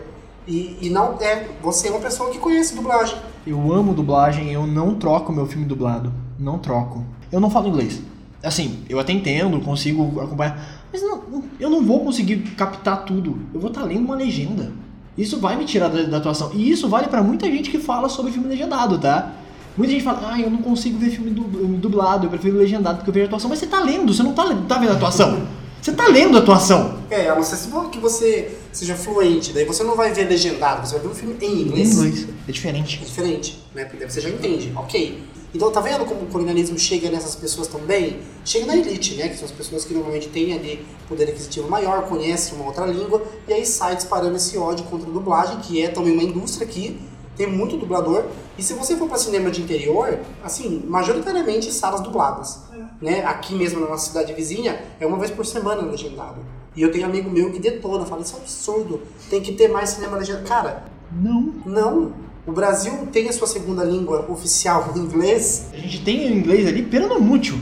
E, e, não é. Você é uma pessoa que conhece dublagem. Eu amo dublagem, eu não troco meu filme dublado. Não troco. Eu não falo inglês. Assim, eu até entendo, consigo acompanhar. Mas não, eu não vou conseguir captar tudo. Eu vou estar lendo uma legenda. Isso vai me tirar da, da atuação. E isso vale para muita gente que fala sobre filme legendado, tá? Muita gente fala, ah, eu não consigo ver filme dublado, eu prefiro legendado porque eu vejo atuação. Mas você tá lendo, você não tá, tá vendo a atuação. Você tá lendo a atuação. É, a não ser que você seja fluente, daí você não vai ver legendado, você vai ver um filme em inglês. Em inglês, é diferente. É diferente, né? Porque você já entende, ok. Então, tá vendo como o colonialismo chega nessas pessoas também? Chega na elite, né? Que são as pessoas que normalmente têm ali poder aquisitivo maior, conhecem uma outra língua, e aí sai disparando esse ódio contra a dublagem, que é também uma indústria aqui, tem muito dublador. E se você for para cinema de interior, assim, majoritariamente salas dubladas. É. Né? Aqui mesmo na nossa cidade vizinha, é uma vez por semana legendado. E eu tenho amigo meu que detona, fala, isso é um absurdo, tem que ter mais cinema legendado. Cara, não. Não. O Brasil tem a sua segunda língua oficial, o inglês. A gente tem o inglês ali, pero não mútil.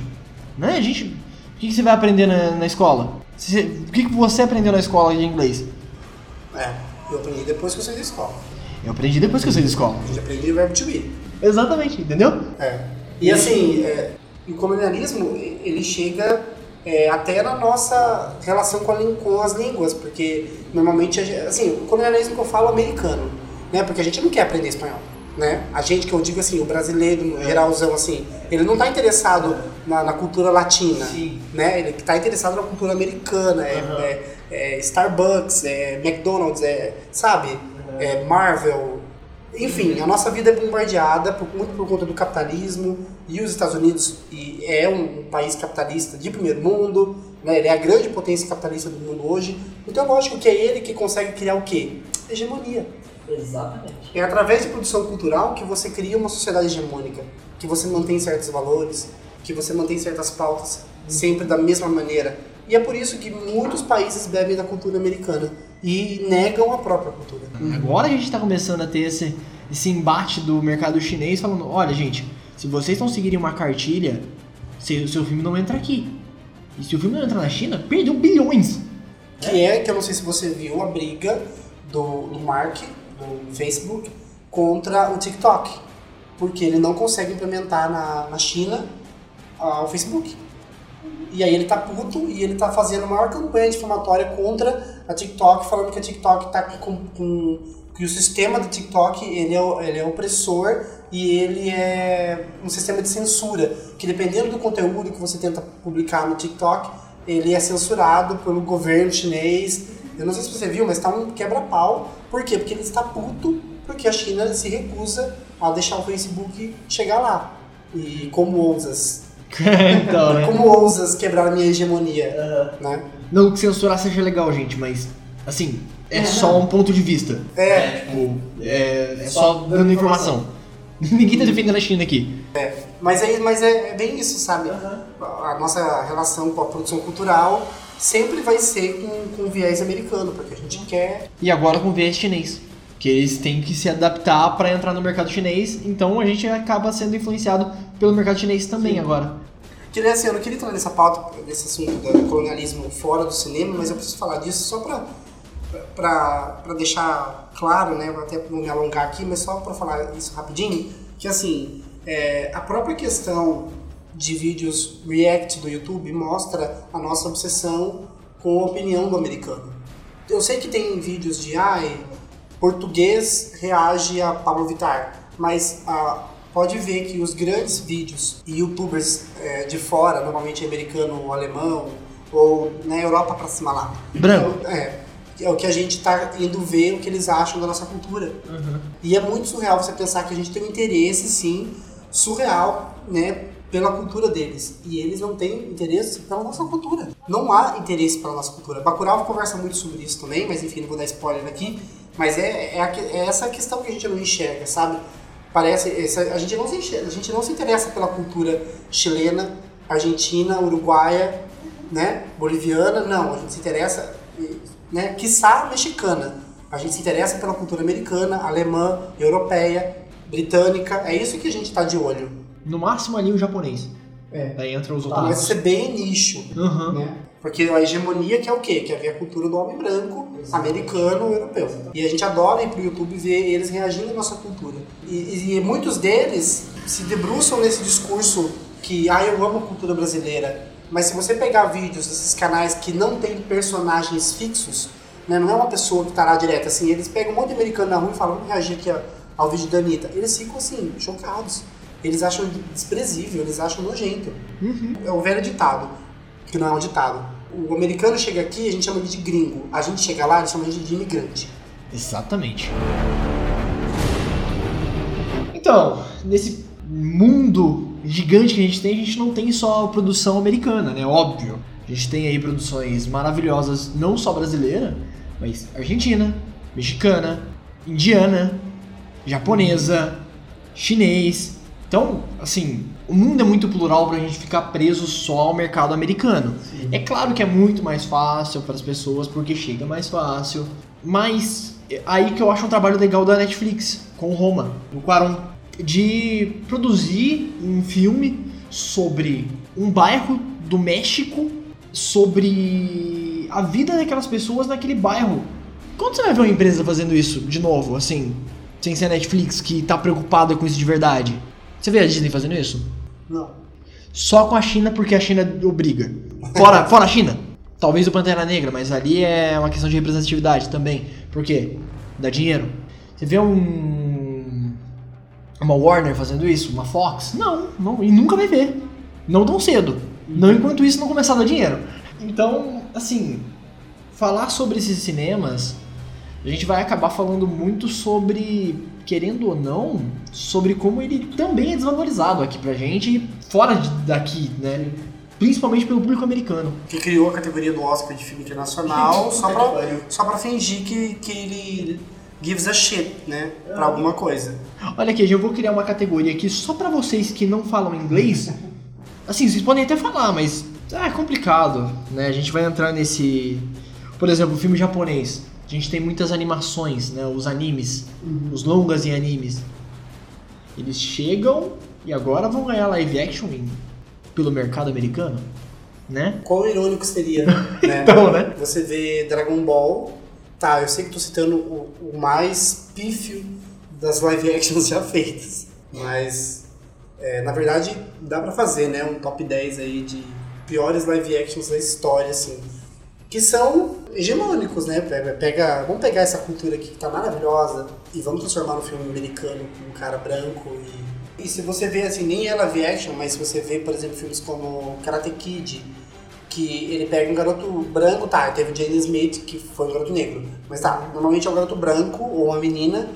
Né? A gente, o que, você vai aprender na, na escola? Você, o que, que você aprendeu na escola de inglês? É, eu aprendi depois que eu saí da escola. Eu aprendi depois que eu saí da escola. A gente aprende o verbo to be. Exatamente, entendeu? É. E assim, é, o colonialismo, ele chega é, até na nossa relação com, a, com, as línguas, porque normalmente, assim, o colonialismo que eu falo é americano, né? Porque a gente não quer aprender espanhol, né? A gente, que eu digo assim, o brasileiro, no geralzão, assim, ele não está interessado na, na, cultura latina, Sim. né? Ele está interessado na cultura americana, é, uhum. é, é, Starbucks, é McDonald's, é, sabe? Uhum. É Marvel, enfim, a nossa vida é bombardeada por, muito por conta do capitalismo e os Estados Unidos e é um, um país capitalista de primeiro mundo, né? ele é a grande potência capitalista do mundo hoje. Então, lógico que é ele que consegue criar o quê? Hegemonia. Exatamente. É através de produção cultural que você cria uma sociedade hegemônica, que você mantém certos valores, que você mantém certas pautas, sempre da mesma maneira. E é por isso que muitos países bebem da cultura americana e negam a própria cultura. Agora a gente está começando a ter esse, esse embate do mercado chinês falando, olha gente, se vocês não seguirem uma cartilha, o seu filme não entra aqui. E se o filme não entrar na China, perdeu bilhões. Que é, que eu não sei se você viu, a briga do, do Mark, do Facebook, contra o TikTok. Porque ele não consegue implementar na, na China uh, o Facebook. E aí ele tá puto e ele tá fazendo a maior campanha difamatória contra a TikTok, falando que a TikTok tá com, com que o sistema do TikTok ele é, ele é opressor e ele é um sistema de censura, que dependendo do conteúdo que você tenta publicar no TikTok, ele é censurado pelo governo chinês. Eu não sei se você viu, mas tá um quebra-pau. Por quê? Porque ele está puto porque a China se recusa a deixar o Facebook chegar lá. E como ousas [laughs] então, né? Como ousas quebrar a minha hegemonia, uh, né? Não que censurar seja legal, gente, mas, assim, é, só um ponto de vista. É. Tipo, é, é só dando informação. Ninguém tá defendendo a China aqui. É, mas é, mas é, é bem isso, sabe? A nossa relação com a produção cultural sempre vai ser com, com viés americano, porque a gente quer... E agora com viés chinês que eles têm que se adaptar para entrar no mercado chinês, então a gente acaba sendo influenciado pelo mercado chinês também Sim. agora. Queria, assim, eu não queria entrar nessa pauta, nesse assunto do colonialismo fora do cinema, mas eu preciso falar disso só para para deixar claro, né, até não me alongar aqui, mas só para falar isso rapidinho, que assim, é, a própria questão de vídeos react do YouTube mostra a nossa obsessão com a opinião do americano. Eu sei que tem vídeos de, ai, português reage a Pablo Vittar, mas ah, pode ver que os grandes vídeos e youtubers é, de fora, normalmente americano ou alemão, ou na Europa pra cima lá. Branco. Então, é, é o que a gente tá indo ver, o que eles acham da nossa cultura. Uhum. E é muito surreal você pensar que a gente tem um interesse, sim, surreal, né, pela cultura deles. E eles não têm interesse pela nossa cultura. Não há interesse pela nossa cultura. Bacurau conversa muito sobre isso também, mas enfim, não vou dar spoiler aqui. Mas é, é, é essa questão que a gente não enxerga, sabe? Parece, essa, a, gente não se enxerga, a gente não se interessa pela cultura chilena, argentina, uruguaia, né? Boliviana, não. A gente se interessa, né? Quiçá mexicana. A gente se interessa pela cultura americana, alemã, europeia, britânica. É isso que a gente está de olho. No máximo ali o japonês. É. Daí entra os outros. Mas isso é bem nicho. Uhum. Né? Porque a hegemonia que é o quê? Que é ver a cultura do homem branco, americano, europeu. E a gente adora ir pro YouTube ver eles reagindo à nossa cultura. E, e muitos deles se debruçam nesse discurso que, ah, eu amo a cultura brasileira. Mas se você pegar vídeos desses canais que não tem personagens fixos, né, não é uma pessoa que tá lá direto, assim, eles pegam um monte de americano na rua e falam, vamos reagir aqui ao vídeo da Anitta. Eles ficam assim, chocados. Eles acham desprezível, eles acham nojento. Uhum. É o velho ditado que não é um ditado. O americano chega aqui, a gente chama ele de gringo. A gente chega lá, eles chamam ele de imigrante. Exatamente. Então, nesse mundo gigante que a gente tem, a gente não tem só produção americana, né? Óbvio. A gente tem aí produções maravilhosas, não só brasileira, mas argentina, mexicana, indiana, japonesa, chinês. Então, assim, o mundo é muito plural para a gente ficar preso só ao mercado americano. Sim. É claro que é muito mais fácil para as pessoas porque chega mais fácil, mas é aí que eu acho um trabalho legal da Netflix com Roma, no Quaron, de produzir um filme sobre um bairro do México, sobre a vida daquelas pessoas naquele bairro. Quando você vai ver uma empresa fazendo isso de novo, assim, sem ser a Netflix que tá preocupada com isso de verdade? Você vê a Disney fazendo isso? Não. Só com a China porque a China obriga. Fora, fora a China. Talvez o Pantera Negra, mas ali é uma questão de representatividade também. Por quê? Dá dinheiro. Você vê um. Uma Warner fazendo isso? Uma Fox? Não, não e nunca vai ver. Não tão cedo. Não enquanto isso não começar a dar dinheiro. Então, assim, falar sobre esses cinemas, a gente vai acabar falando muito sobre, querendo ou não, sobre como ele também é desvalorizado aqui pra gente, fora de, daqui, né? Principalmente pelo público americano. Que criou a categoria do Oscar de filme internacional só pra, só pra fingir que, que ele gives a shit, né? Pra alguma coisa. Olha aqui, eu vou criar uma categoria aqui só pra vocês que não falam inglês. Assim, vocês podem até falar, mas é complicado, né? A gente vai entrar nesse. Por exemplo, o filme japonês. A gente tem muitas animações, né? Os animes, uhum. os longas em animes. Eles chegam e agora vão ganhar live action em pelo mercado americano, né? Quão irônico seria, né? [laughs] então, né? Você vê Dragon Ball, tá, eu sei que tô citando o, o mais pífio das live actions já feitas, mas é, na verdade dá para fazer, né, um top 10 aí de piores live actions da história, assim, que são hegemônicos, né? Pega, vamos pegar essa cultura aqui que tá maravilhosa e vamos transformar no filme americano com um cara branco e e se você vê, assim, nem é live action, mas se você vê, por exemplo, filmes como Karate Kid, que ele pega um garoto branco, tá, teve o Jane Smith, que foi um garoto negro, mas tá, normalmente é um garoto branco ou uma menina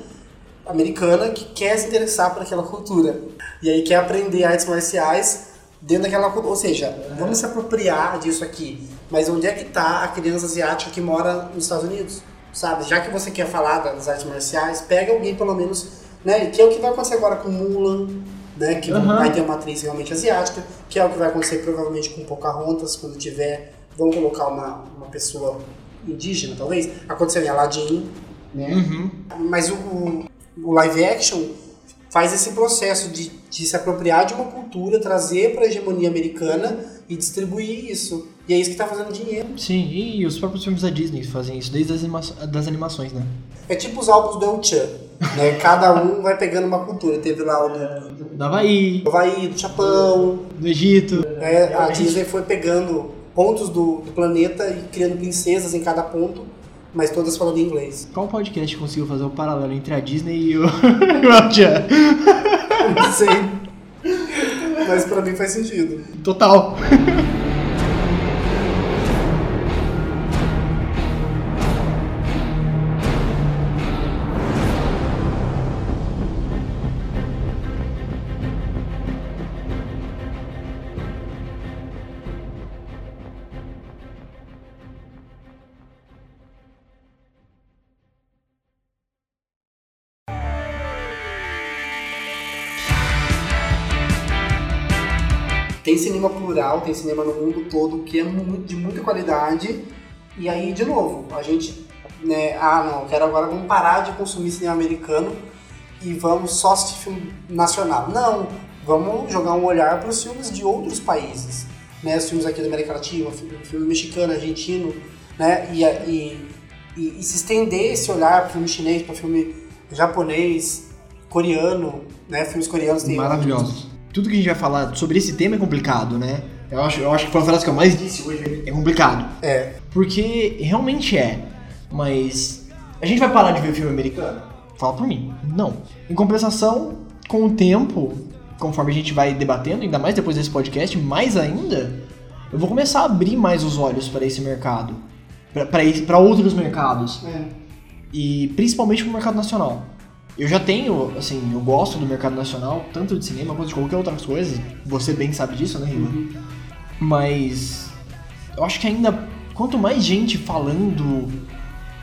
americana que quer se interessar por aquela cultura. E aí quer aprender artes marciais dentro daquela. Ou seja, vamos se apropriar disso aqui. Mas onde é que tá a criança asiática que mora nos Estados Unidos? Sabe? Já que você quer falar das artes marciais, pega alguém pelo menos né? Que é o que vai acontecer agora com Mulan, né? Que uhum. vai ter uma atriz realmente asiática, que é o que vai acontecer provavelmente com Pocahontas, quando tiver, vão colocar uma, uma pessoa indígena, talvez. Aconteceu em Aladdin, né? Uhum. Mas o, o, live action faz esse processo de, de se apropriar de uma cultura, trazer para a hegemonia americana e distribuir isso. E é isso que está fazendo dinheiro. Sim, e os próprios filmes da Disney fazem isso, desde as, anima das animações, né? É tipo os álbuns do El Chan. Né? [laughs] Cada um vai pegando uma cultura. Teve lá o do, do Havaí, do, Havaí, do Japão, do Egito. É, a Disney foi pegando pontos do, do planeta e criando princesas em cada ponto mas todas falando inglês. Qual podcast conseguiu fazer o paralelo entre a Disney e o, [laughs] o Chan? [laughs] [laughs] Não sei. Mas pra mim faz sentido. Total. Tem cinema plural, tem cinema no mundo todo que é muito, de muita qualidade. E aí, de novo, a gente, né, ah, não, quero agora vamos parar de consumir cinema americano e vamos só assistir filme nacional. Não, vamos jogar um olhar para os filmes de outros países, né, os filmes aqui da América Latina, filme, filme mexicano, argentino, né, e, e, e, e se estender esse olhar para filme chinês, para filme japonês, coreano, né, filmes coreanos tem maravilhosos tudo que a gente vai falar sobre esse tema é complicado, né? Eu acho, eu acho que foi a frase que eu mais disse hoje. É complicado. É. Porque realmente é. Mas a gente vai parar de ver filme americano? Fala por mim. Não. Em compensação, com o tempo, conforme a gente vai debatendo, ainda mais depois desse podcast, mais ainda, eu vou começar a abrir mais os olhos para esse mercado. para outros mercados. É. E principalmente para o mercado nacional. Eu já tenho, assim, eu gosto do mercado nacional, tanto de cinema quanto de qualquer outra coisa. Você bem sabe disso, né, Rima? Uhum. Mas eu acho que ainda, quanto mais gente falando,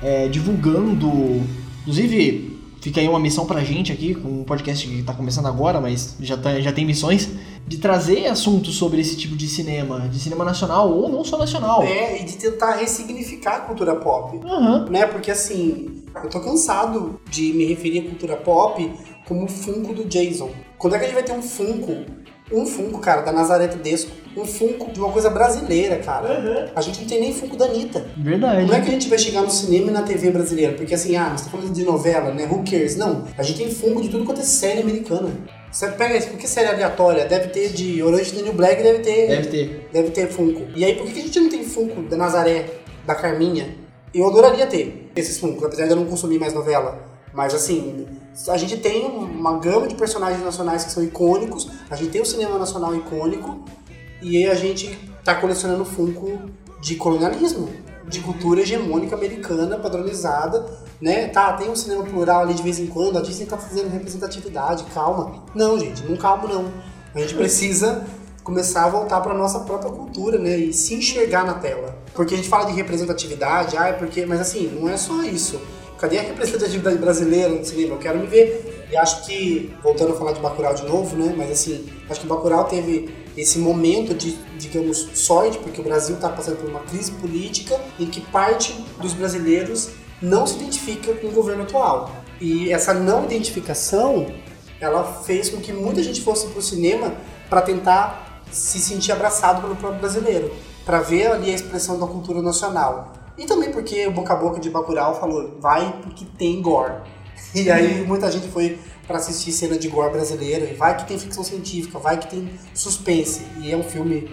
é, divulgando, inclusive fica aí uma missão pra gente aqui, com um podcast que tá começando agora, mas já, tá, já tem missões, de trazer assuntos sobre esse tipo de cinema, de cinema nacional ou não só nacional. É, e de tentar ressignificar a cultura pop. Uhum. Né? Porque assim, eu tô cansado de me referir à cultura pop como o Funko do Jason. Quando é que a gente vai ter um Funko? Um Funko, cara, da Nazaré Tedesco. Um Funko de uma coisa brasileira, cara. Uhum. A gente não tem nem Funko da Anitta. Verdade. Como é que a gente vai chegar no cinema e na TV brasileira? Porque assim, ah, você tá falando de novela, né? Who cares? Não. A gente tem Funko de tudo quanto é série americana. Você pega isso, por que série aleatória? Deve ter de Orange New Black, deve ter. Deve ter. Deve ter Funko. E aí, por que a gente não tem Funko da Nazaré, da Carminha? Eu adoraria ter esses Funko, apesar de eu não consumir mais novela. Mas assim, a gente tem uma gama de personagens nacionais que são icônicos, a gente tem o cinema nacional icônico, e a gente tá colecionando Funko de colonialismo, de cultura hegemônica americana, padronizada, né? Tá, tem um cinema plural ali de vez em quando, a Disney tá fazendo representatividade, calma. Não, gente, não calma não. A gente precisa começar a voltar para nossa própria cultura, né? E se enxergar na tela. Porque a gente fala de representatividade, ah, é porque, mas assim, não é só isso. Cadê a representatividade brasileira no cinema? Eu quero me ver. E acho que, voltando a falar de Bacurau de novo, né? Mas assim, acho que Bacurau teve esse momento de, digamos, sorte, porque o Brasil está passando por uma crise política em que parte dos brasileiros não se identifica com o governo atual. E essa não identificação, ela fez com que muita gente fosse para o cinema para tentar se sentir abraçado pelo próprio brasileiro, para ver ali a expressão da cultura nacional. E também porque o boca a boca de Bacurau falou, vai porque tem gore. [laughs] E aí muita gente foi para assistir cena de gore brasileira, e vai que tem ficção científica, vai que tem suspense. E é um filme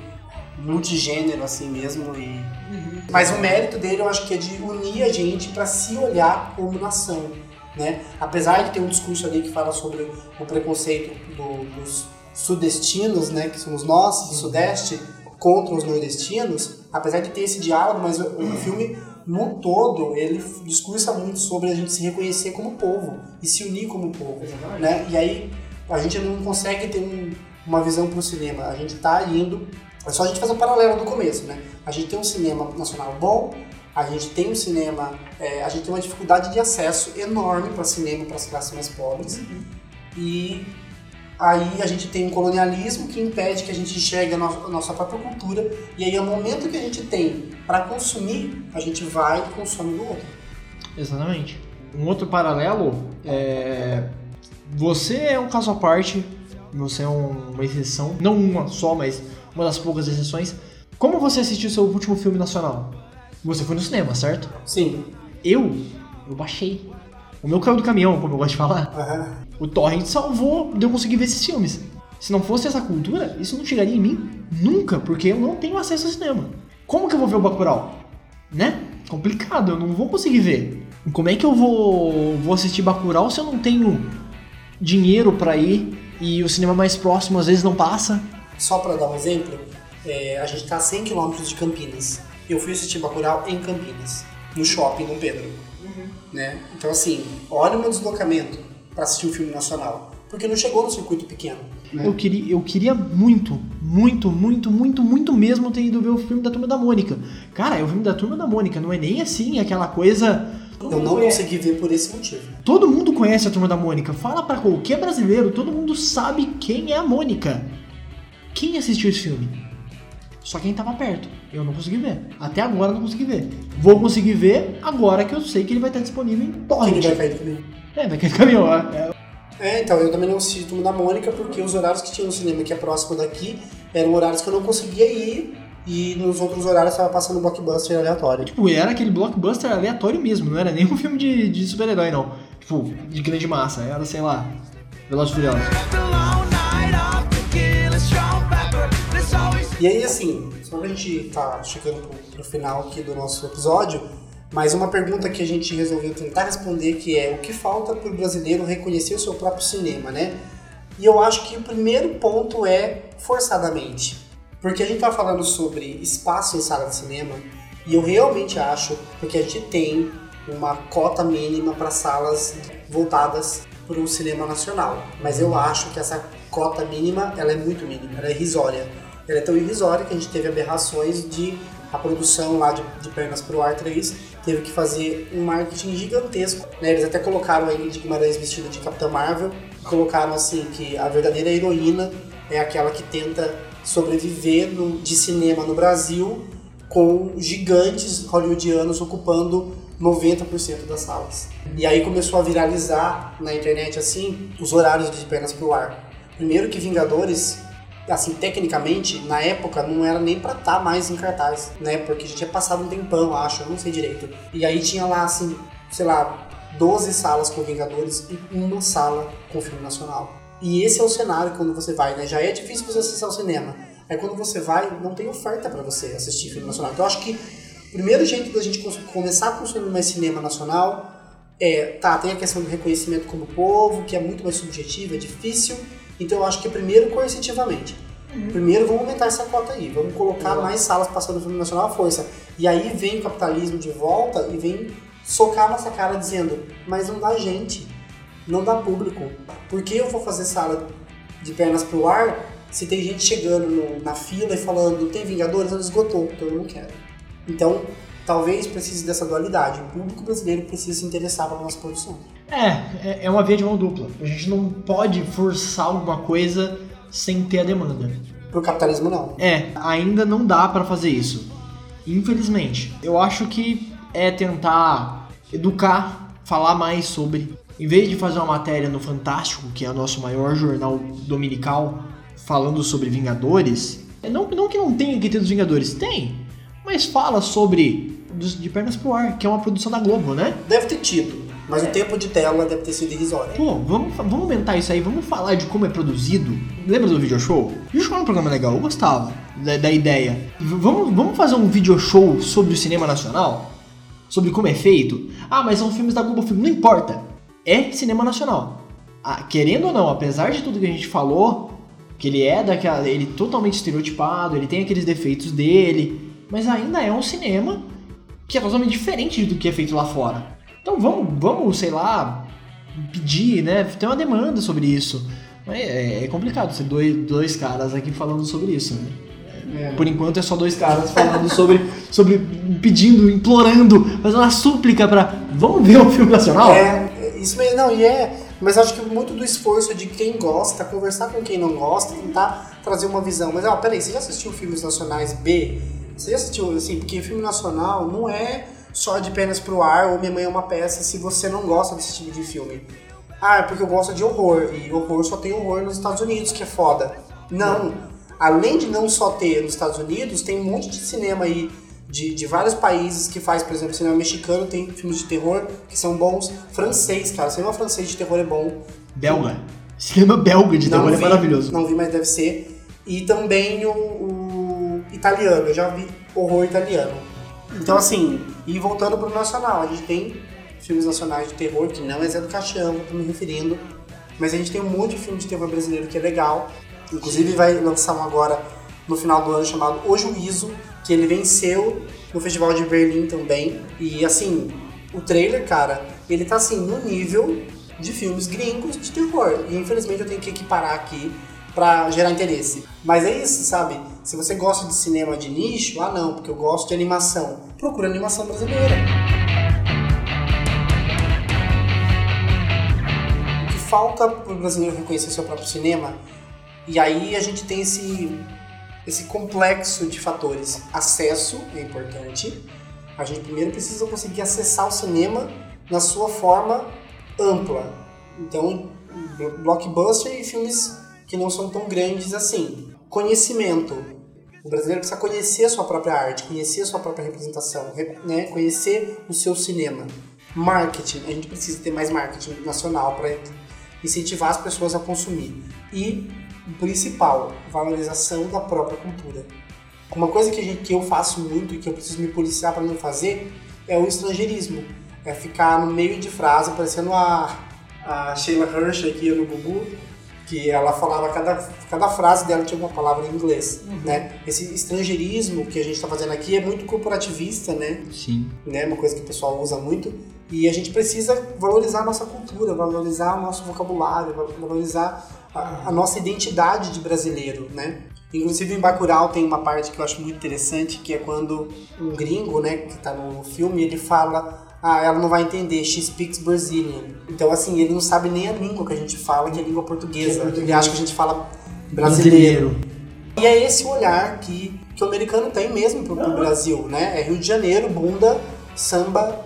multigênero assim mesmo e uhum. mas o mérito dele eu acho que é de unir a gente para se olhar como nação né apesar de ter um discurso ali que fala sobre o preconceito do, dos sudestinos né que somos nós do sudeste contra os nordestinos apesar de ter esse diálogo mas o, o filme no todo ele discursa muito sobre a gente se reconhecer como povo e se unir como povo né e aí a gente não consegue ter um, uma visão para o cinema a gente está indo é só a gente fazer um paralelo do começo, né? A gente tem um cinema nacional bom, a gente tem um cinema, é, a gente tem uma dificuldade de acesso enorme para cinema para as classes mais pobres. Uhum. E aí a gente tem um colonialismo que impede que a gente enxergue a, no a nossa própria cultura. E aí, ao momento que a gente tem para consumir, a gente vai e consome no outro. Exatamente. Um outro paralelo é. Você é um caso à parte, você é uma exceção, não uma só, mas uma das poucas exceções. Como você assistiu seu último filme nacional? Você foi no cinema, certo? Sim. Eu, eu baixei. O meu caiu do caminhão, como eu gosto de falar. Uhum. O Torrent salvou de eu conseguir ver esses filmes. Se não fosse essa cultura, isso não chegaria em mim nunca, porque eu não tenho acesso ao cinema. Como que eu vou ver o Bacurau? Né? Complicado, eu não vou conseguir ver. Como é que eu vou, vou assistir Bacurau se eu não tenho dinheiro para ir e o cinema mais próximo às vezes não passa? Só para dar um exemplo, é, a gente está a 100 km de Campinas. Eu fui assistir Bacurau em Campinas, no shopping no Pedro. Né? Então, assim, olha o meu deslocamento para assistir um filme nacional. Porque não chegou no circuito pequeno. Né? Eu, queria, eu queria muito, muito, muito, muito, muito mesmo ter ido ver o filme da Turma da Mônica. Cara, é o filme da Turma da Mônica, não é nem assim aquela coisa. Eu não consegui ver por esse motivo. Todo mundo conhece a Turma da Mônica. Fala para qualquer brasileiro, todo mundo sabe quem é a Mônica. Quem assistiu esse filme? Só quem tava perto. Eu não consegui ver. Até agora não consegui ver. Vou conseguir ver agora que eu sei que ele vai estar disponível em torrent. Ele vai cair do caminhão. É, vai cair do caminhão. É. é, então, eu também não assisti Turma da Mônica porque os horários que tinha no cinema que é próximo daqui eram horários que eu não conseguia ir e nos outros horários estava passando blockbuster aleatório. Tipo, era aquele blockbuster aleatório mesmo, não era nem um filme de, de super-herói, não. Tipo, de grande massa. Era, sei lá, Velozes Furiosos. E aí, assim, só a gente tá chegando pro, pro final aqui do nosso episódio, mas uma pergunta que a gente resolveu tentar responder que é o que falta para o brasileiro reconhecer o seu próprio cinema, né? E eu acho que o primeiro ponto é forçadamente. Porque a gente tá falando sobre espaço em sala de cinema, e eu realmente acho, porque a gente tem uma cota mínima para salas voltadas para o cinema nacional. Mas eu acho que essa cota mínima, ela é muito mínima, ela é irrisória ela é tão irrisória que a gente teve aberrações de a produção lá de, de Pernas pro Ar 3 teve que fazer um marketing gigantesco. Né? Eles até colocaram aí de Guimarães vestida de Capitã Marvel, colocaram assim que a verdadeira heroína é aquela que tenta sobreviver no, de cinema no Brasil com gigantes hollywoodianos ocupando 90% das salas. E aí começou a viralizar na internet assim os horários de Pernas pro Ar. Primeiro que Vingadores assim, tecnicamente, na época não era nem pra estar tá mais em cartaz, né? Porque já tinha passado um tempão, acho, eu não sei direito. E aí tinha lá, assim, sei lá, 12 salas com Vingadores e uma sala com filme nacional. E esse é o cenário quando você vai, né? Já é difícil você acessar o cinema. Aí quando você vai, não tem oferta para você assistir filme nacional. Então eu acho que o primeiro jeito da gente começar a consumir mais cinema nacional é, tá, tem a questão do reconhecimento como povo, que é muito mais subjetivo, é difícil. Então eu acho que primeiro coercitivamente. Uhum. Primeiro vamos aumentar essa cota aí, vamos colocar uhum. mais salas passando filme nacional à força. E aí vem o capitalismo de volta e vem socar nossa cara dizendo, mas não dá gente, não dá público. Por que eu vou fazer sala de pernas pro ar se tem gente chegando no, na fila e falando, tem Vingadores? Ela esgotou, então eu não quero. Então, talvez precise dessa dualidade. O público brasileiro precisa se interessar pela nossa produção. É, é, é uma via de mão dupla. A gente não pode forçar alguma coisa sem ter a demanda. Pro capitalismo, não. É, ainda não dá para fazer isso. Infelizmente. Eu acho que é tentar educar, falar mais sobre. Em vez de fazer uma matéria no Fantástico, que é o nosso maior jornal dominical, falando sobre Vingadores, é não, não que não tenha que ter dos Vingadores, tem. Mas fala sobre De Pernas pro Ar, que é uma produção da Globo, né? Deve ter tido. Mas é. o tempo de tela deve ter sido irrisório. Pô, vamos, vamos aumentar isso aí, vamos falar de como é produzido. Lembra do video show? O video show é um programa legal, eu gostava da, da ideia. Vamos, vamos fazer um video show sobre o cinema nacional? Sobre como é feito? Ah, mas são filmes da Globo Filme. Não importa. É cinema nacional. Ah, querendo ou não, apesar de tudo que a gente falou, que ele é daquela. ele é totalmente estereotipado, ele tem aqueles defeitos dele, mas ainda é um cinema que é totalmente diferente do que é feito lá fora. Então vamos, vamos, sei lá, pedir, né? Tem uma demanda sobre isso. É, é complicado ser dois, dois caras aqui falando sobre isso, né? É. Por enquanto é só dois caras falando sobre, sobre pedindo, implorando, fazendo uma súplica para vamos ver o um filme nacional. É, isso mesmo, não, e é, mas acho que muito do esforço de quem gosta, conversar com quem não gosta, tentar trazer uma visão. Mas, ó, peraí, você já assistiu filmes nacionais B? Você já assistiu, assim, porque filme nacional não é só de pernas pro ar ou Minha Mãe é uma peça se você não gosta desse tipo de filme. Ah, é porque eu gosto de horror e horror só tem horror nos Estados Unidos, que é foda. Não. Além de não só ter nos Estados Unidos, tem um monte de cinema aí de, de vários países que faz, por exemplo, cinema mexicano tem filmes de terror que são bons. Francês, cara, cinema francês de terror é bom. Belga. Cinema belga de terror é vi, é maravilhoso. Não vi, mas deve ser. E também o, o italiano, eu já vi horror italiano. Então, assim, e voltando pro nacional, a gente tem filmes nacionais de terror, que não é Zé do Caixão, tô me referindo, mas a gente tem um monte de filme de terror brasileiro que é legal. Inclusive vai lançar um agora no final do ano chamado O Juízo, que ele venceu no Festival de Berlim também. E assim, o trailer, cara, ele tá assim no nível de filmes gringos de terror. E infelizmente eu tenho que equiparar aqui para gerar interesse. Mas é isso, sabe? Se você gosta de cinema de nicho, ah não, porque eu gosto de animação. Procura animação brasileira. O que falta para o brasileiro reconhecer seu próprio cinema, e aí a gente tem esse, esse complexo de fatores. Acesso é importante. A gente primeiro precisa conseguir acessar o cinema na sua forma ampla. Então, blockbuster e filmes que não são tão grandes assim. Conhecimento. O brasileiro precisa conhecer a sua própria arte, conhecer a sua própria representação, né? conhecer o seu cinema. Marketing. A gente precisa ter mais marketing nacional para incentivar as pessoas a consumir. E, o principal, valorização da própria cultura. Uma coisa que, gente, que eu faço muito e que eu preciso me policiar para não fazer é o estrangeirismo. É ficar no meio de frase, parecendo a, a Sheila Hirsch aqui no Gugu, que ela falava cada, cada frase dela tinha uma palavra em inglês, uhum. né? Esse estrangeirismo que a gente está fazendo aqui é muito corporativista, né? Sim. Né? Uma coisa que o pessoal usa muito e a gente precisa valorizar a nossa cultura, valorizar o nosso vocabulário, valorizar a, a nossa identidade de brasileiro, né? Inclusive em Bacurau tem uma parte que eu acho muito interessante, que é quando um gringo, né, que está no filme, ele fala ah, ela não vai entender, she speaks Brazilian. Então, assim, ele não sabe nem a língua que a gente fala, que é a língua portuguesa. É ele acha que a gente fala brasileiro. brasileiro. E é esse olhar que, que o americano tem mesmo pro, pro Brasil, né? É Rio de Janeiro, bunda, samba,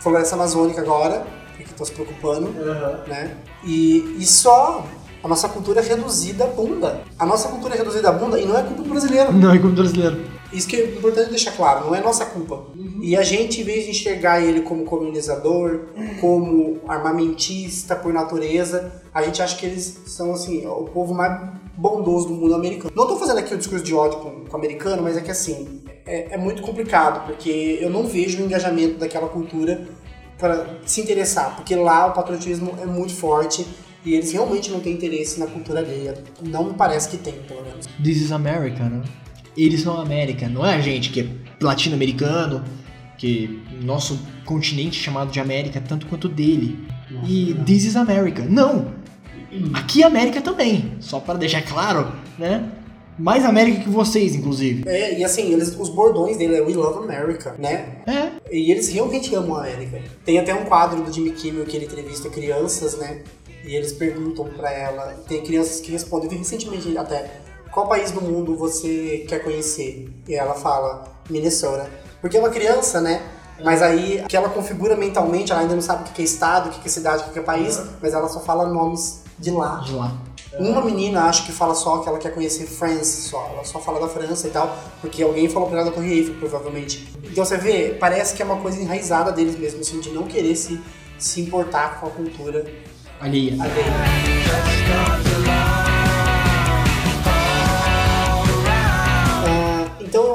floresta amazônica agora, que estão se preocupando, uhum. né? E, e só a nossa cultura é reduzida a bunda. A nossa cultura é reduzida a bunda e não é culpa do brasileiro. Não é culpa do brasileiro. Isso que é importante deixar claro, não é nossa culpa. Uhum. E a gente, em vez de enxergar ele como colonizador, como armamentista por natureza, a gente acha que eles são assim, o povo mais bondoso do mundo americano. Não tô fazendo aqui o discurso de ódio com, com o americano, mas é que assim, é, é muito complicado, porque eu não vejo o engajamento daquela cultura para se interessar, porque lá o patriotismo é muito forte e eles realmente não têm interesse na cultura alheia. Não me parece que tem, pelo menos. This is America, né? Eles são a América, não é a gente que é latino-americano, que nosso continente chamado de América é tanto quanto dele. Nossa, e não. This is America. Não! Aqui é América também, só para deixar claro, né? Mais América que vocês, inclusive. É, e assim, eles, os bordões dele é We Love America, né? É. E eles realmente amam a América. Tem até um quadro do Jimmy Kimmel que ele entrevista crianças, né? E eles perguntam para ela. Tem crianças que respondem, recentemente até, qual país do mundo você quer conhecer? E ela fala, Minnesota. Porque é uma criança, né? Mas aí, que ela configura mentalmente, ela ainda não sabe o que é estado, o que é cidade, o que é país, mas ela só fala nomes de lá. De lá. Uma menina acho que fala só que ela quer conhecer France, só. Ela só fala da França e tal, porque alguém falou pra ela da Torre Eiffel, provavelmente. Então você vê, parece que é uma coisa enraizada deles mesmo, assim, de não querer se, se importar com a cultura alheia. alheia.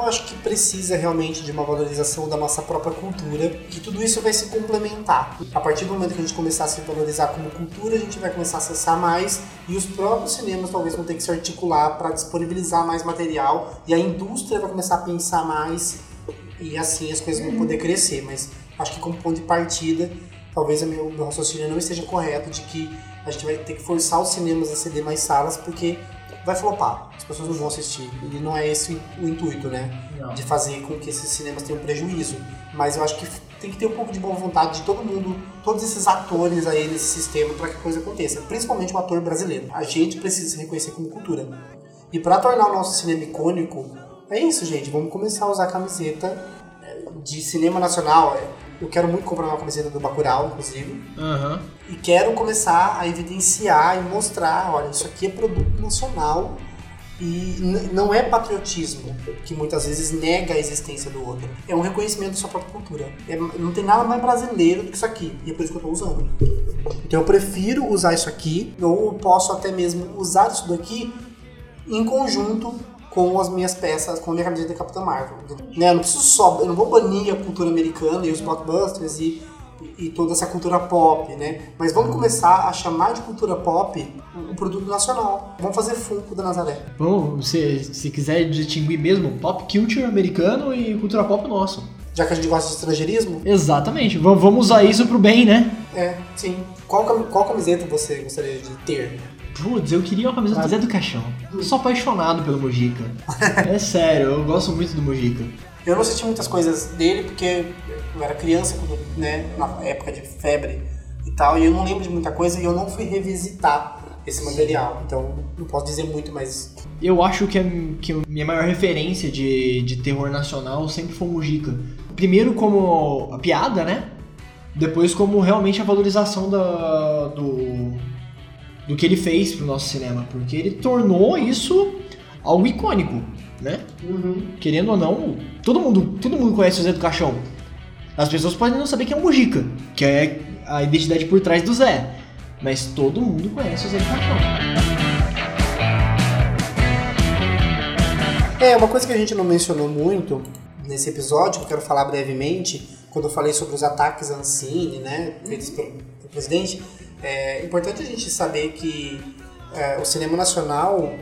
Acho que precisa realmente de uma valorização da nossa própria cultura, que tudo isso vai se complementar. A partir do momento que a gente começar a se valorizar como cultura, a gente vai começar a acessar mais e os próprios cinemas talvez vão ter que se articular para disponibilizar mais material e a indústria vai começar a pensar mais e assim as coisas vão poder crescer. Mas acho que como ponto de partida, talvez o meu, meu raciocínio não esteja correto de que a gente vai ter que forçar os cinemas a ceder mais salas porque vai flopar, as pessoas não vão assistir. E não é esse o intuito, né? Não. De fazer com que esses cinemas tenham prejuízo. Mas eu acho que tem que ter um pouco de boa vontade de todo mundo, todos esses atores aí nesse sistema para que a coisa aconteça. Principalmente o ator brasileiro. A gente precisa se reconhecer como cultura. E para tornar o nosso cinema icônico, é isso, gente. Vamos começar a usar camiseta eh, de cinema nacional. Eu quero muito comprar uma camiseta do Bacurau, inclusive. Uhum. E quero começar a evidenciar e mostrar, olha, isso aqui é produto nacional e não é patriotismo que muitas vezes nega a existência do outro. É um reconhecimento da sua própria cultura. É, não tem nada mais brasileiro do que isso aqui. E é por isso que eu estou usando. Então eu prefiro usar isso aqui, ou posso até mesmo usar isso daqui em conjunto com as minhas peças, com a minha camiseta de Capitã Marvel. Né? Eu não preciso só, eu não vou banir a cultura americana e os blockbusters e, e toda essa cultura pop, né? Mas vamos começar a chamar de cultura pop um produto nacional. Vamos fazer Funko da Nazaré. Vamos, se, se quiser distinguir mesmo, pop culture americano e cultura pop nosso. Já que a gente gosta de estrangeirismo? Exatamente. vamos usar isso pro bem, né? É, sim. Qual, qual camiseta você gostaria de ter? Putz, eu queria uma camiseta do Zé do Caixão. Eu sou apaixonado pelo Mujica. é sério, eu gosto muito do Mujica. Eu não assisti muitas coisas dele porque eu era criança, quando, né, na época de febre e tal, e eu não lembro de muita coisa e eu não fui revisitar esse material. Então não posso dizer muito, mas. Eu acho que a, que a minha maior referência de, de terror nacional sempre foi o Mujica. Primeiro como a piada, né? Depois como realmente a valorização da, do, do que ele fez pro nosso cinema, porque ele tornou isso algo icônico, né? Uhum. Querendo ou não, todo mundo, todo mundo conhece o Zé do Caixão. As pessoas podem não saber quem é o Mujica, que é a identidade por trás do Zé, mas todo mundo conhece o Zé do Caixão. É, uma coisa que a gente não mencionou muito nesse episódio, que eu quero falar brevemente, quando eu falei sobre os ataques à Ancine, né, feitos pelo, pelo presidente, é importante a gente saber que é, o cinema nacional,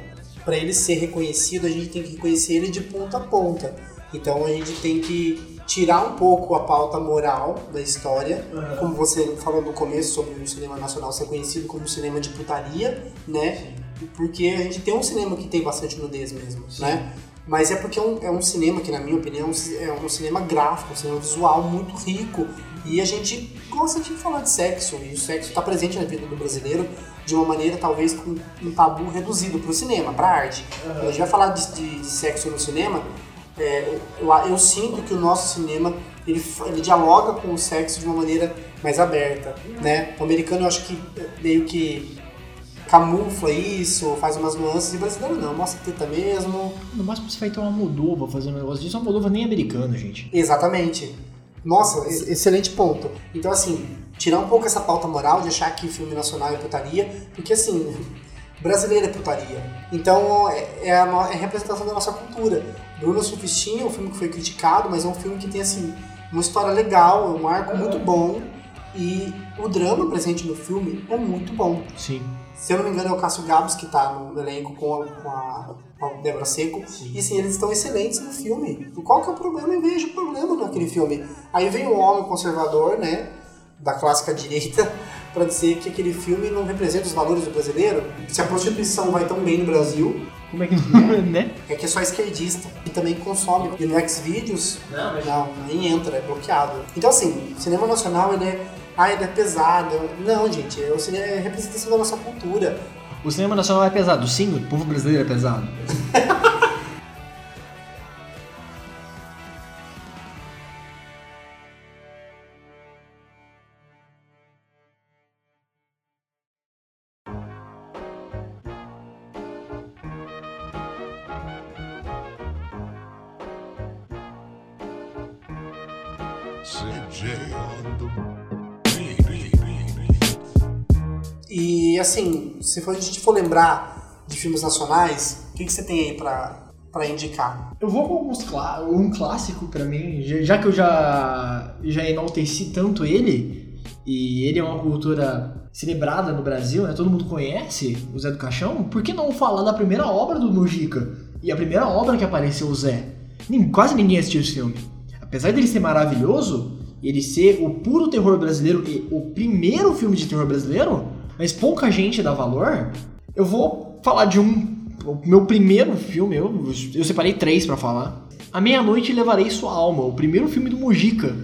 para ele ser reconhecido, a gente tem que reconhecer ele de ponta a ponta. Então a gente tem que tirar um pouco a pauta moral da história, uhum. como você falou no começo sobre o cinema nacional ser conhecido como cinema de putaria, né? Porque a gente tem um cinema que tem bastante nudez mesmo, Sim. né? Mas é porque é um, é um, cinema que, na minha opinião, é um cinema gráfico, um cinema visual muito rico. E a gente gosta de falar de sexo, e o sexo está presente na vida do brasileiro de uma maneira talvez com um tabu reduzido para o cinema, para a arte. Quando a gente vai falar de, de, de sexo no cinema, é, eu, eu, sinto que o nosso cinema ele, ele dialoga com o sexo de uma maneira mais aberta. Né? O americano eu acho que meio que camufla isso, faz umas nuances, e brasileiro não, mostra teta mesmo. No máximo você vai ter uma Moldova fazendo um negócio disso, uma Moldova nem americana, gente. Exatamente. Nossa, excelente ponto. Então, assim, tirar um pouco essa pauta moral de achar que filme nacional é putaria, porque, assim, brasileiro é putaria. Então, é, é a, é a representação da nossa cultura. Bruno Surfistinha é um filme que foi criticado, mas é um filme que tem, assim, uma história legal, um arco muito bom. E o drama presente no filme é muito bom. Sim. Se eu não me engano, é o Cássio Gabos que tá no elenco com a, com a, com a Débora Seco. Sim. E assim, eles estão excelentes no filme. Qual que é o problema? Eu vejo problema naquele filme. Aí vem o homem conservador, né? Da clássica [laughs] direita, para dizer que aquele filme não representa os valores do brasileiro. Se a prostituição vai tão bem no Brasil, como é que é, [laughs] né? É que é só esquerdista e também consome. E no Xvideos, não, mas... não, nem entra, é bloqueado. Então assim, o cinema nacional ele é ah, ele é pesado. Não, gente, o cinema é representação da nossa cultura. O cinema nacional é pesado, sim, o povo brasileiro é pesado. E assim, se for, a gente for lembrar de filmes nacionais, o que, que você tem aí pra, pra indicar? Eu vou com alguns clá um clássico para mim, já que eu já, já enalteci tanto ele, e ele é uma cultura celebrada no Brasil, né? Todo mundo conhece o Zé do Caixão, por que não falar da primeira obra do Mujica? E a primeira obra que apareceu o Zé? Quase ninguém assistiu esse filme. Apesar dele ser maravilhoso, ele ser o puro terror brasileiro e o primeiro filme de terror brasileiro, mas pouca gente dá valor, eu vou falar de um. O meu primeiro filme, eu, eu separei três para falar. A Meia-Noite Levarei Sua Alma, o primeiro filme do Mujica.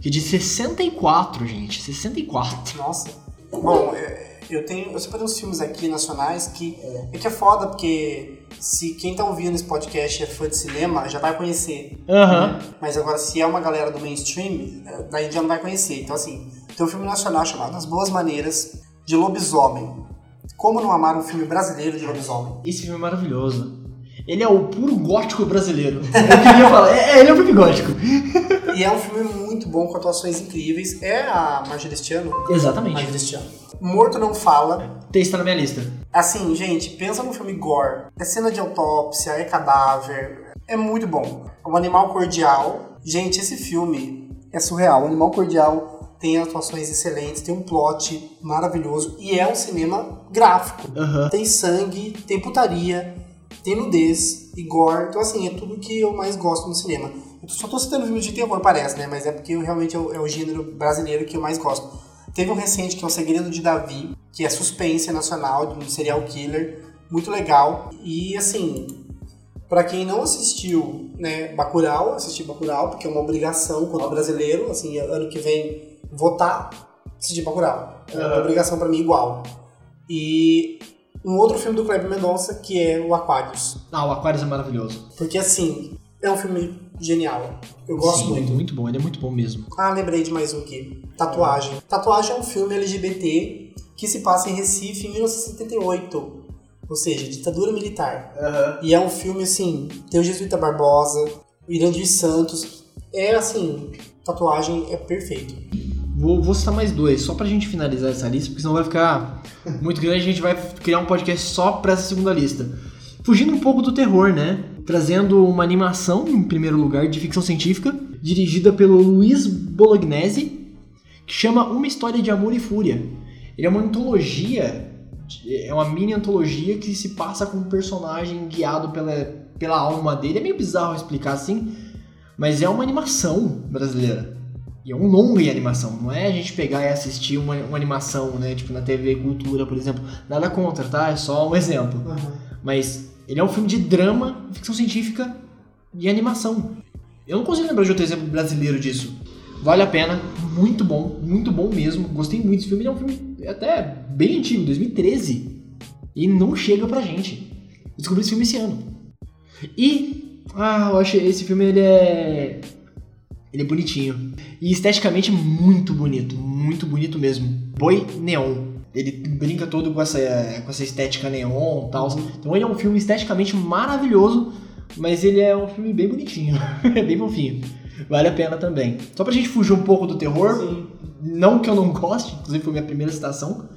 Que é de 64, gente. 64. Nossa. Bom, é, eu tenho. Eu separei uns filmes aqui nacionais que. É que é foda, porque se quem tá ouvindo esse podcast é fã de cinema, já vai conhecer. Uhum. Mas agora, se é uma galera do mainstream, é, daí já não vai conhecer. Então, assim, tem um filme nacional chamado As Boas Maneiras, de lobisomem. Como não amar um filme brasileiro de lobisomem? Esse filme é maravilhoso. Ele é o puro gótico brasileiro. [laughs] Eu queria falar, é, ele é o filme gótico. [laughs] E é um filme muito bom, com atuações incríveis. É a Margeristiano? Exatamente. Margeristiano. Morto Não Fala. Texto na minha lista. Assim, gente, pensa num filme gore. É cena de autópsia, é cadáver. É muito bom. É um animal cordial. Gente, esse filme é surreal. O animal cordial tem atuações excelentes, tem um plot maravilhoso e é um cinema gráfico. Uhum. Tem sangue, tem putaria, tem nudez e gore. Então, assim, é tudo que eu mais gosto no cinema. Eu só tô citando filmes de terror, parece, né? Mas é porque eu, realmente é o, é o gênero brasileiro que eu mais gosto. Teve um recente que é O Segredo de Davi, que é suspense nacional de um serial killer, muito legal. E assim, para quem não assistiu, né, Bacurau, assistir Bacurau, porque é uma obrigação quando é brasileiro, assim, ano que vem votar, assistir Bacurau. É uma obrigação para mim igual. E um outro filme do Kleber Mendonça que é o Aquarius. Ah, o Aquarius é maravilhoso. Porque assim, é um filme genial. Eu gosto Sim, muito. muito bom, ele é muito bom mesmo. Ah, lembrei de mais um aqui. Tatuagem. Tatuagem é um filme LGBT que se passa em Recife em 1978. Ou seja, ditadura militar. Uhum. E é um filme assim, tem o Jesuíta Barbosa, o Irandir Santos. É assim, tatuagem é perfeito. Vou, vou citar mais dois, só pra gente finalizar essa lista, porque senão vai ficar muito grande. A gente vai criar um podcast só pra essa segunda lista. Fugindo um pouco do terror, né? Trazendo uma animação, em primeiro lugar, de ficção científica, dirigida pelo Luiz Bolognese, que chama Uma História de Amor e Fúria. Ele é uma antologia, é uma mini antologia que se passa com um personagem guiado pela, pela alma dele. É meio bizarro explicar assim, mas é uma animação brasileira. E é um longa em animação, não é a gente pegar e assistir uma, uma animação, né? Tipo na TV Cultura, por exemplo. Nada contra, tá? É só um exemplo. Uhum. Mas ele é um filme de drama, ficção científica e animação. Eu não consigo lembrar de outro exemplo brasileiro disso. Vale a pena, muito bom, muito bom mesmo. Gostei muito desse filme. Ele é um filme até bem antigo, 2013. E não chega pra gente. Descobri esse filme esse ano. E, ah, eu acho esse filme ele é ele é bonitinho. E esteticamente muito bonito. Muito bonito mesmo. Boi neon. Ele brinca todo com essa, com essa estética neon e tal. Então ele é um filme esteticamente maravilhoso, mas ele é um filme bem bonitinho. [laughs] é bem fofinho. vale a pena também. Só pra gente fugir um pouco do terror, Sim. não que eu não goste, inclusive foi minha primeira citação,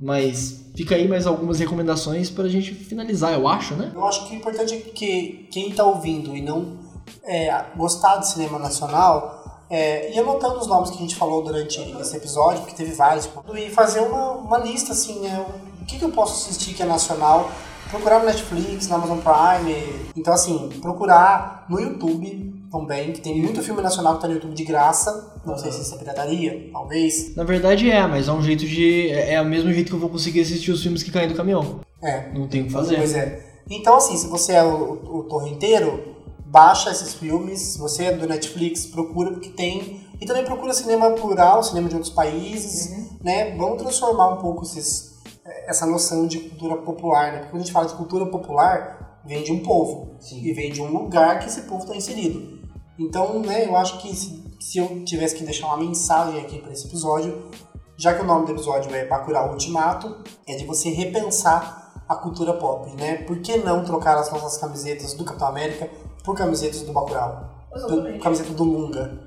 mas fica aí mais algumas recomendações pra gente finalizar, eu acho, né? Eu acho que o importante é que quem está ouvindo e não é, gostar de cinema nacional é, ir anotando os nomes que a gente falou durante esse episódio, porque teve vários, tipo, e fazer uma, uma lista assim, né? O que, que eu posso assistir que é nacional? Procurar no Netflix, na Amazon Prime. Então, assim, procurar no YouTube também, que tem muito filme nacional que tá no YouTube de graça. Não sei se isso é pirataria, talvez. Na verdade é, mas é um jeito de. É, é o mesmo jeito que eu vou conseguir assistir os filmes que caem do caminhão. É, Não tem o que fazer. Pois é. Então, assim, se você é o, o torrenteiro, baixa esses filmes. Se você é do Netflix, procura, porque tem. E também procura cinema plural, cinema de outros países, né? Vamos transformar um pouco esses, essa noção de cultura popular, né? Porque quando a gente fala de cultura popular, vem de um povo. E vem de um lugar que esse povo está inserido. Então, né, eu acho que se, se eu tivesse que deixar uma mensagem aqui para esse episódio, já que o nome do episódio é Bacurau Ultimato, é de você repensar a cultura pop, né? Por que não trocar as nossas camisetas do Capitão América por camisetas do Bacurau? Do, camiseta do Lunga,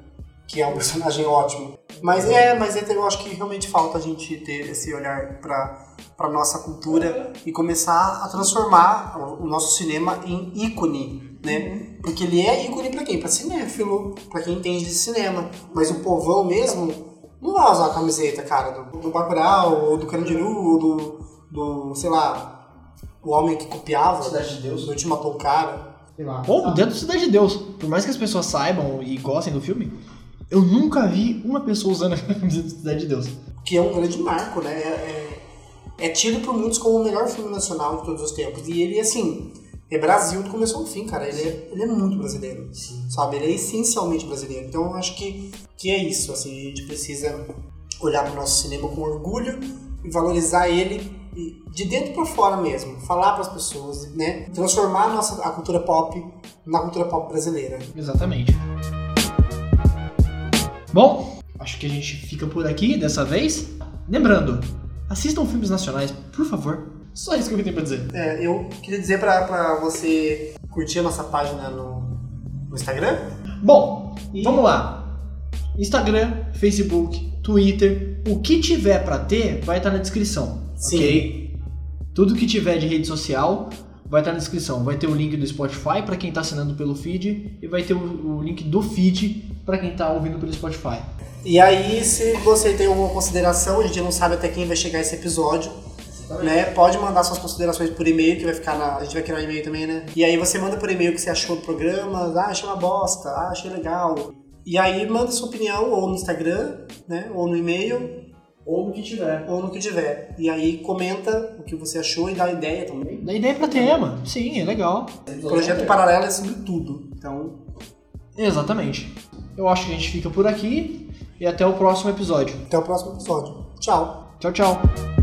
que é um personagem ótimo. Mas é, mas é, eu acho que realmente falta a gente ter esse olhar para para nossa cultura e começar a transformar o, nosso cinema em ícone, né? Porque ele é ícone para quem? Para cinéfilo, para quem entende de cinema. Mas o povão mesmo não vai usar a camiseta, cara, do, do Bacurau, ou do Carandiru, ou do, do, sei lá, o homem que copiava. Cidade de Deus. Do Último Matou o Cara. Sei lá. Ou sabe? dentro da Cidade de Deus. Por mais que as pessoas saibam e gostem do filme, eu nunca vi uma pessoa usando a camiseta da Cidade de Deus. que é um grande marco, né? É, é- é tido por muitos como o melhor filme nacional de todos os tempos. E ele, assim, é Brasil do começo ao fim, cara. Ele é, ele é muito brasileiro, sabe? Ele é essencialmente brasileiro. Então eu acho que, que é isso, assim. A gente precisa olhar para o nosso cinema com orgulho e valorizar ele de dentro para fora mesmo. Falar para as pessoas, né? Transformar a, nossa, a cultura pop na cultura pop brasileira. Exatamente. Bom, acho que a gente fica por aqui dessa vez. Lembrando, assistam filmes nacionais, por favor. Só isso que eu tenho pra dizer. É, eu queria dizer pra, pra você curtir a nossa página no, no Instagram. Bom, E- vamos lá. Instagram, Facebook, Twitter, o que tiver pra ter vai estar na descrição, Sim. ok? Tudo que tiver de rede social vai estar na descrição. Vai ter o link do Spotify pra quem tá assinando pelo feed e vai ter o, o link do feed pra quem tá ouvindo pelo Spotify. E aí, se você tem alguma consideração, a gente não sabe até quem vai chegar esse episódio, né? Pode mandar suas considerações por e-mail, que vai ficar na. A gente vai criar um e-mail também, né? E aí você manda por e-mail o que você achou do programa, ah, achei uma bosta, ah, achei legal. E aí manda sua opinião ou no Instagram, né? Ou no e-mail, Ou no que tiver. ou no que tiver. E aí comenta o que você achou e dá ideia também. Dá ideia pra tema. Sim, é legal. O projeto paralelo é sobre tudo. Então, Exatamente. Eu acho que a gente fica por aqui e até o próximo episódio. até o próximo episódio. Tchau! Tchau, tchau.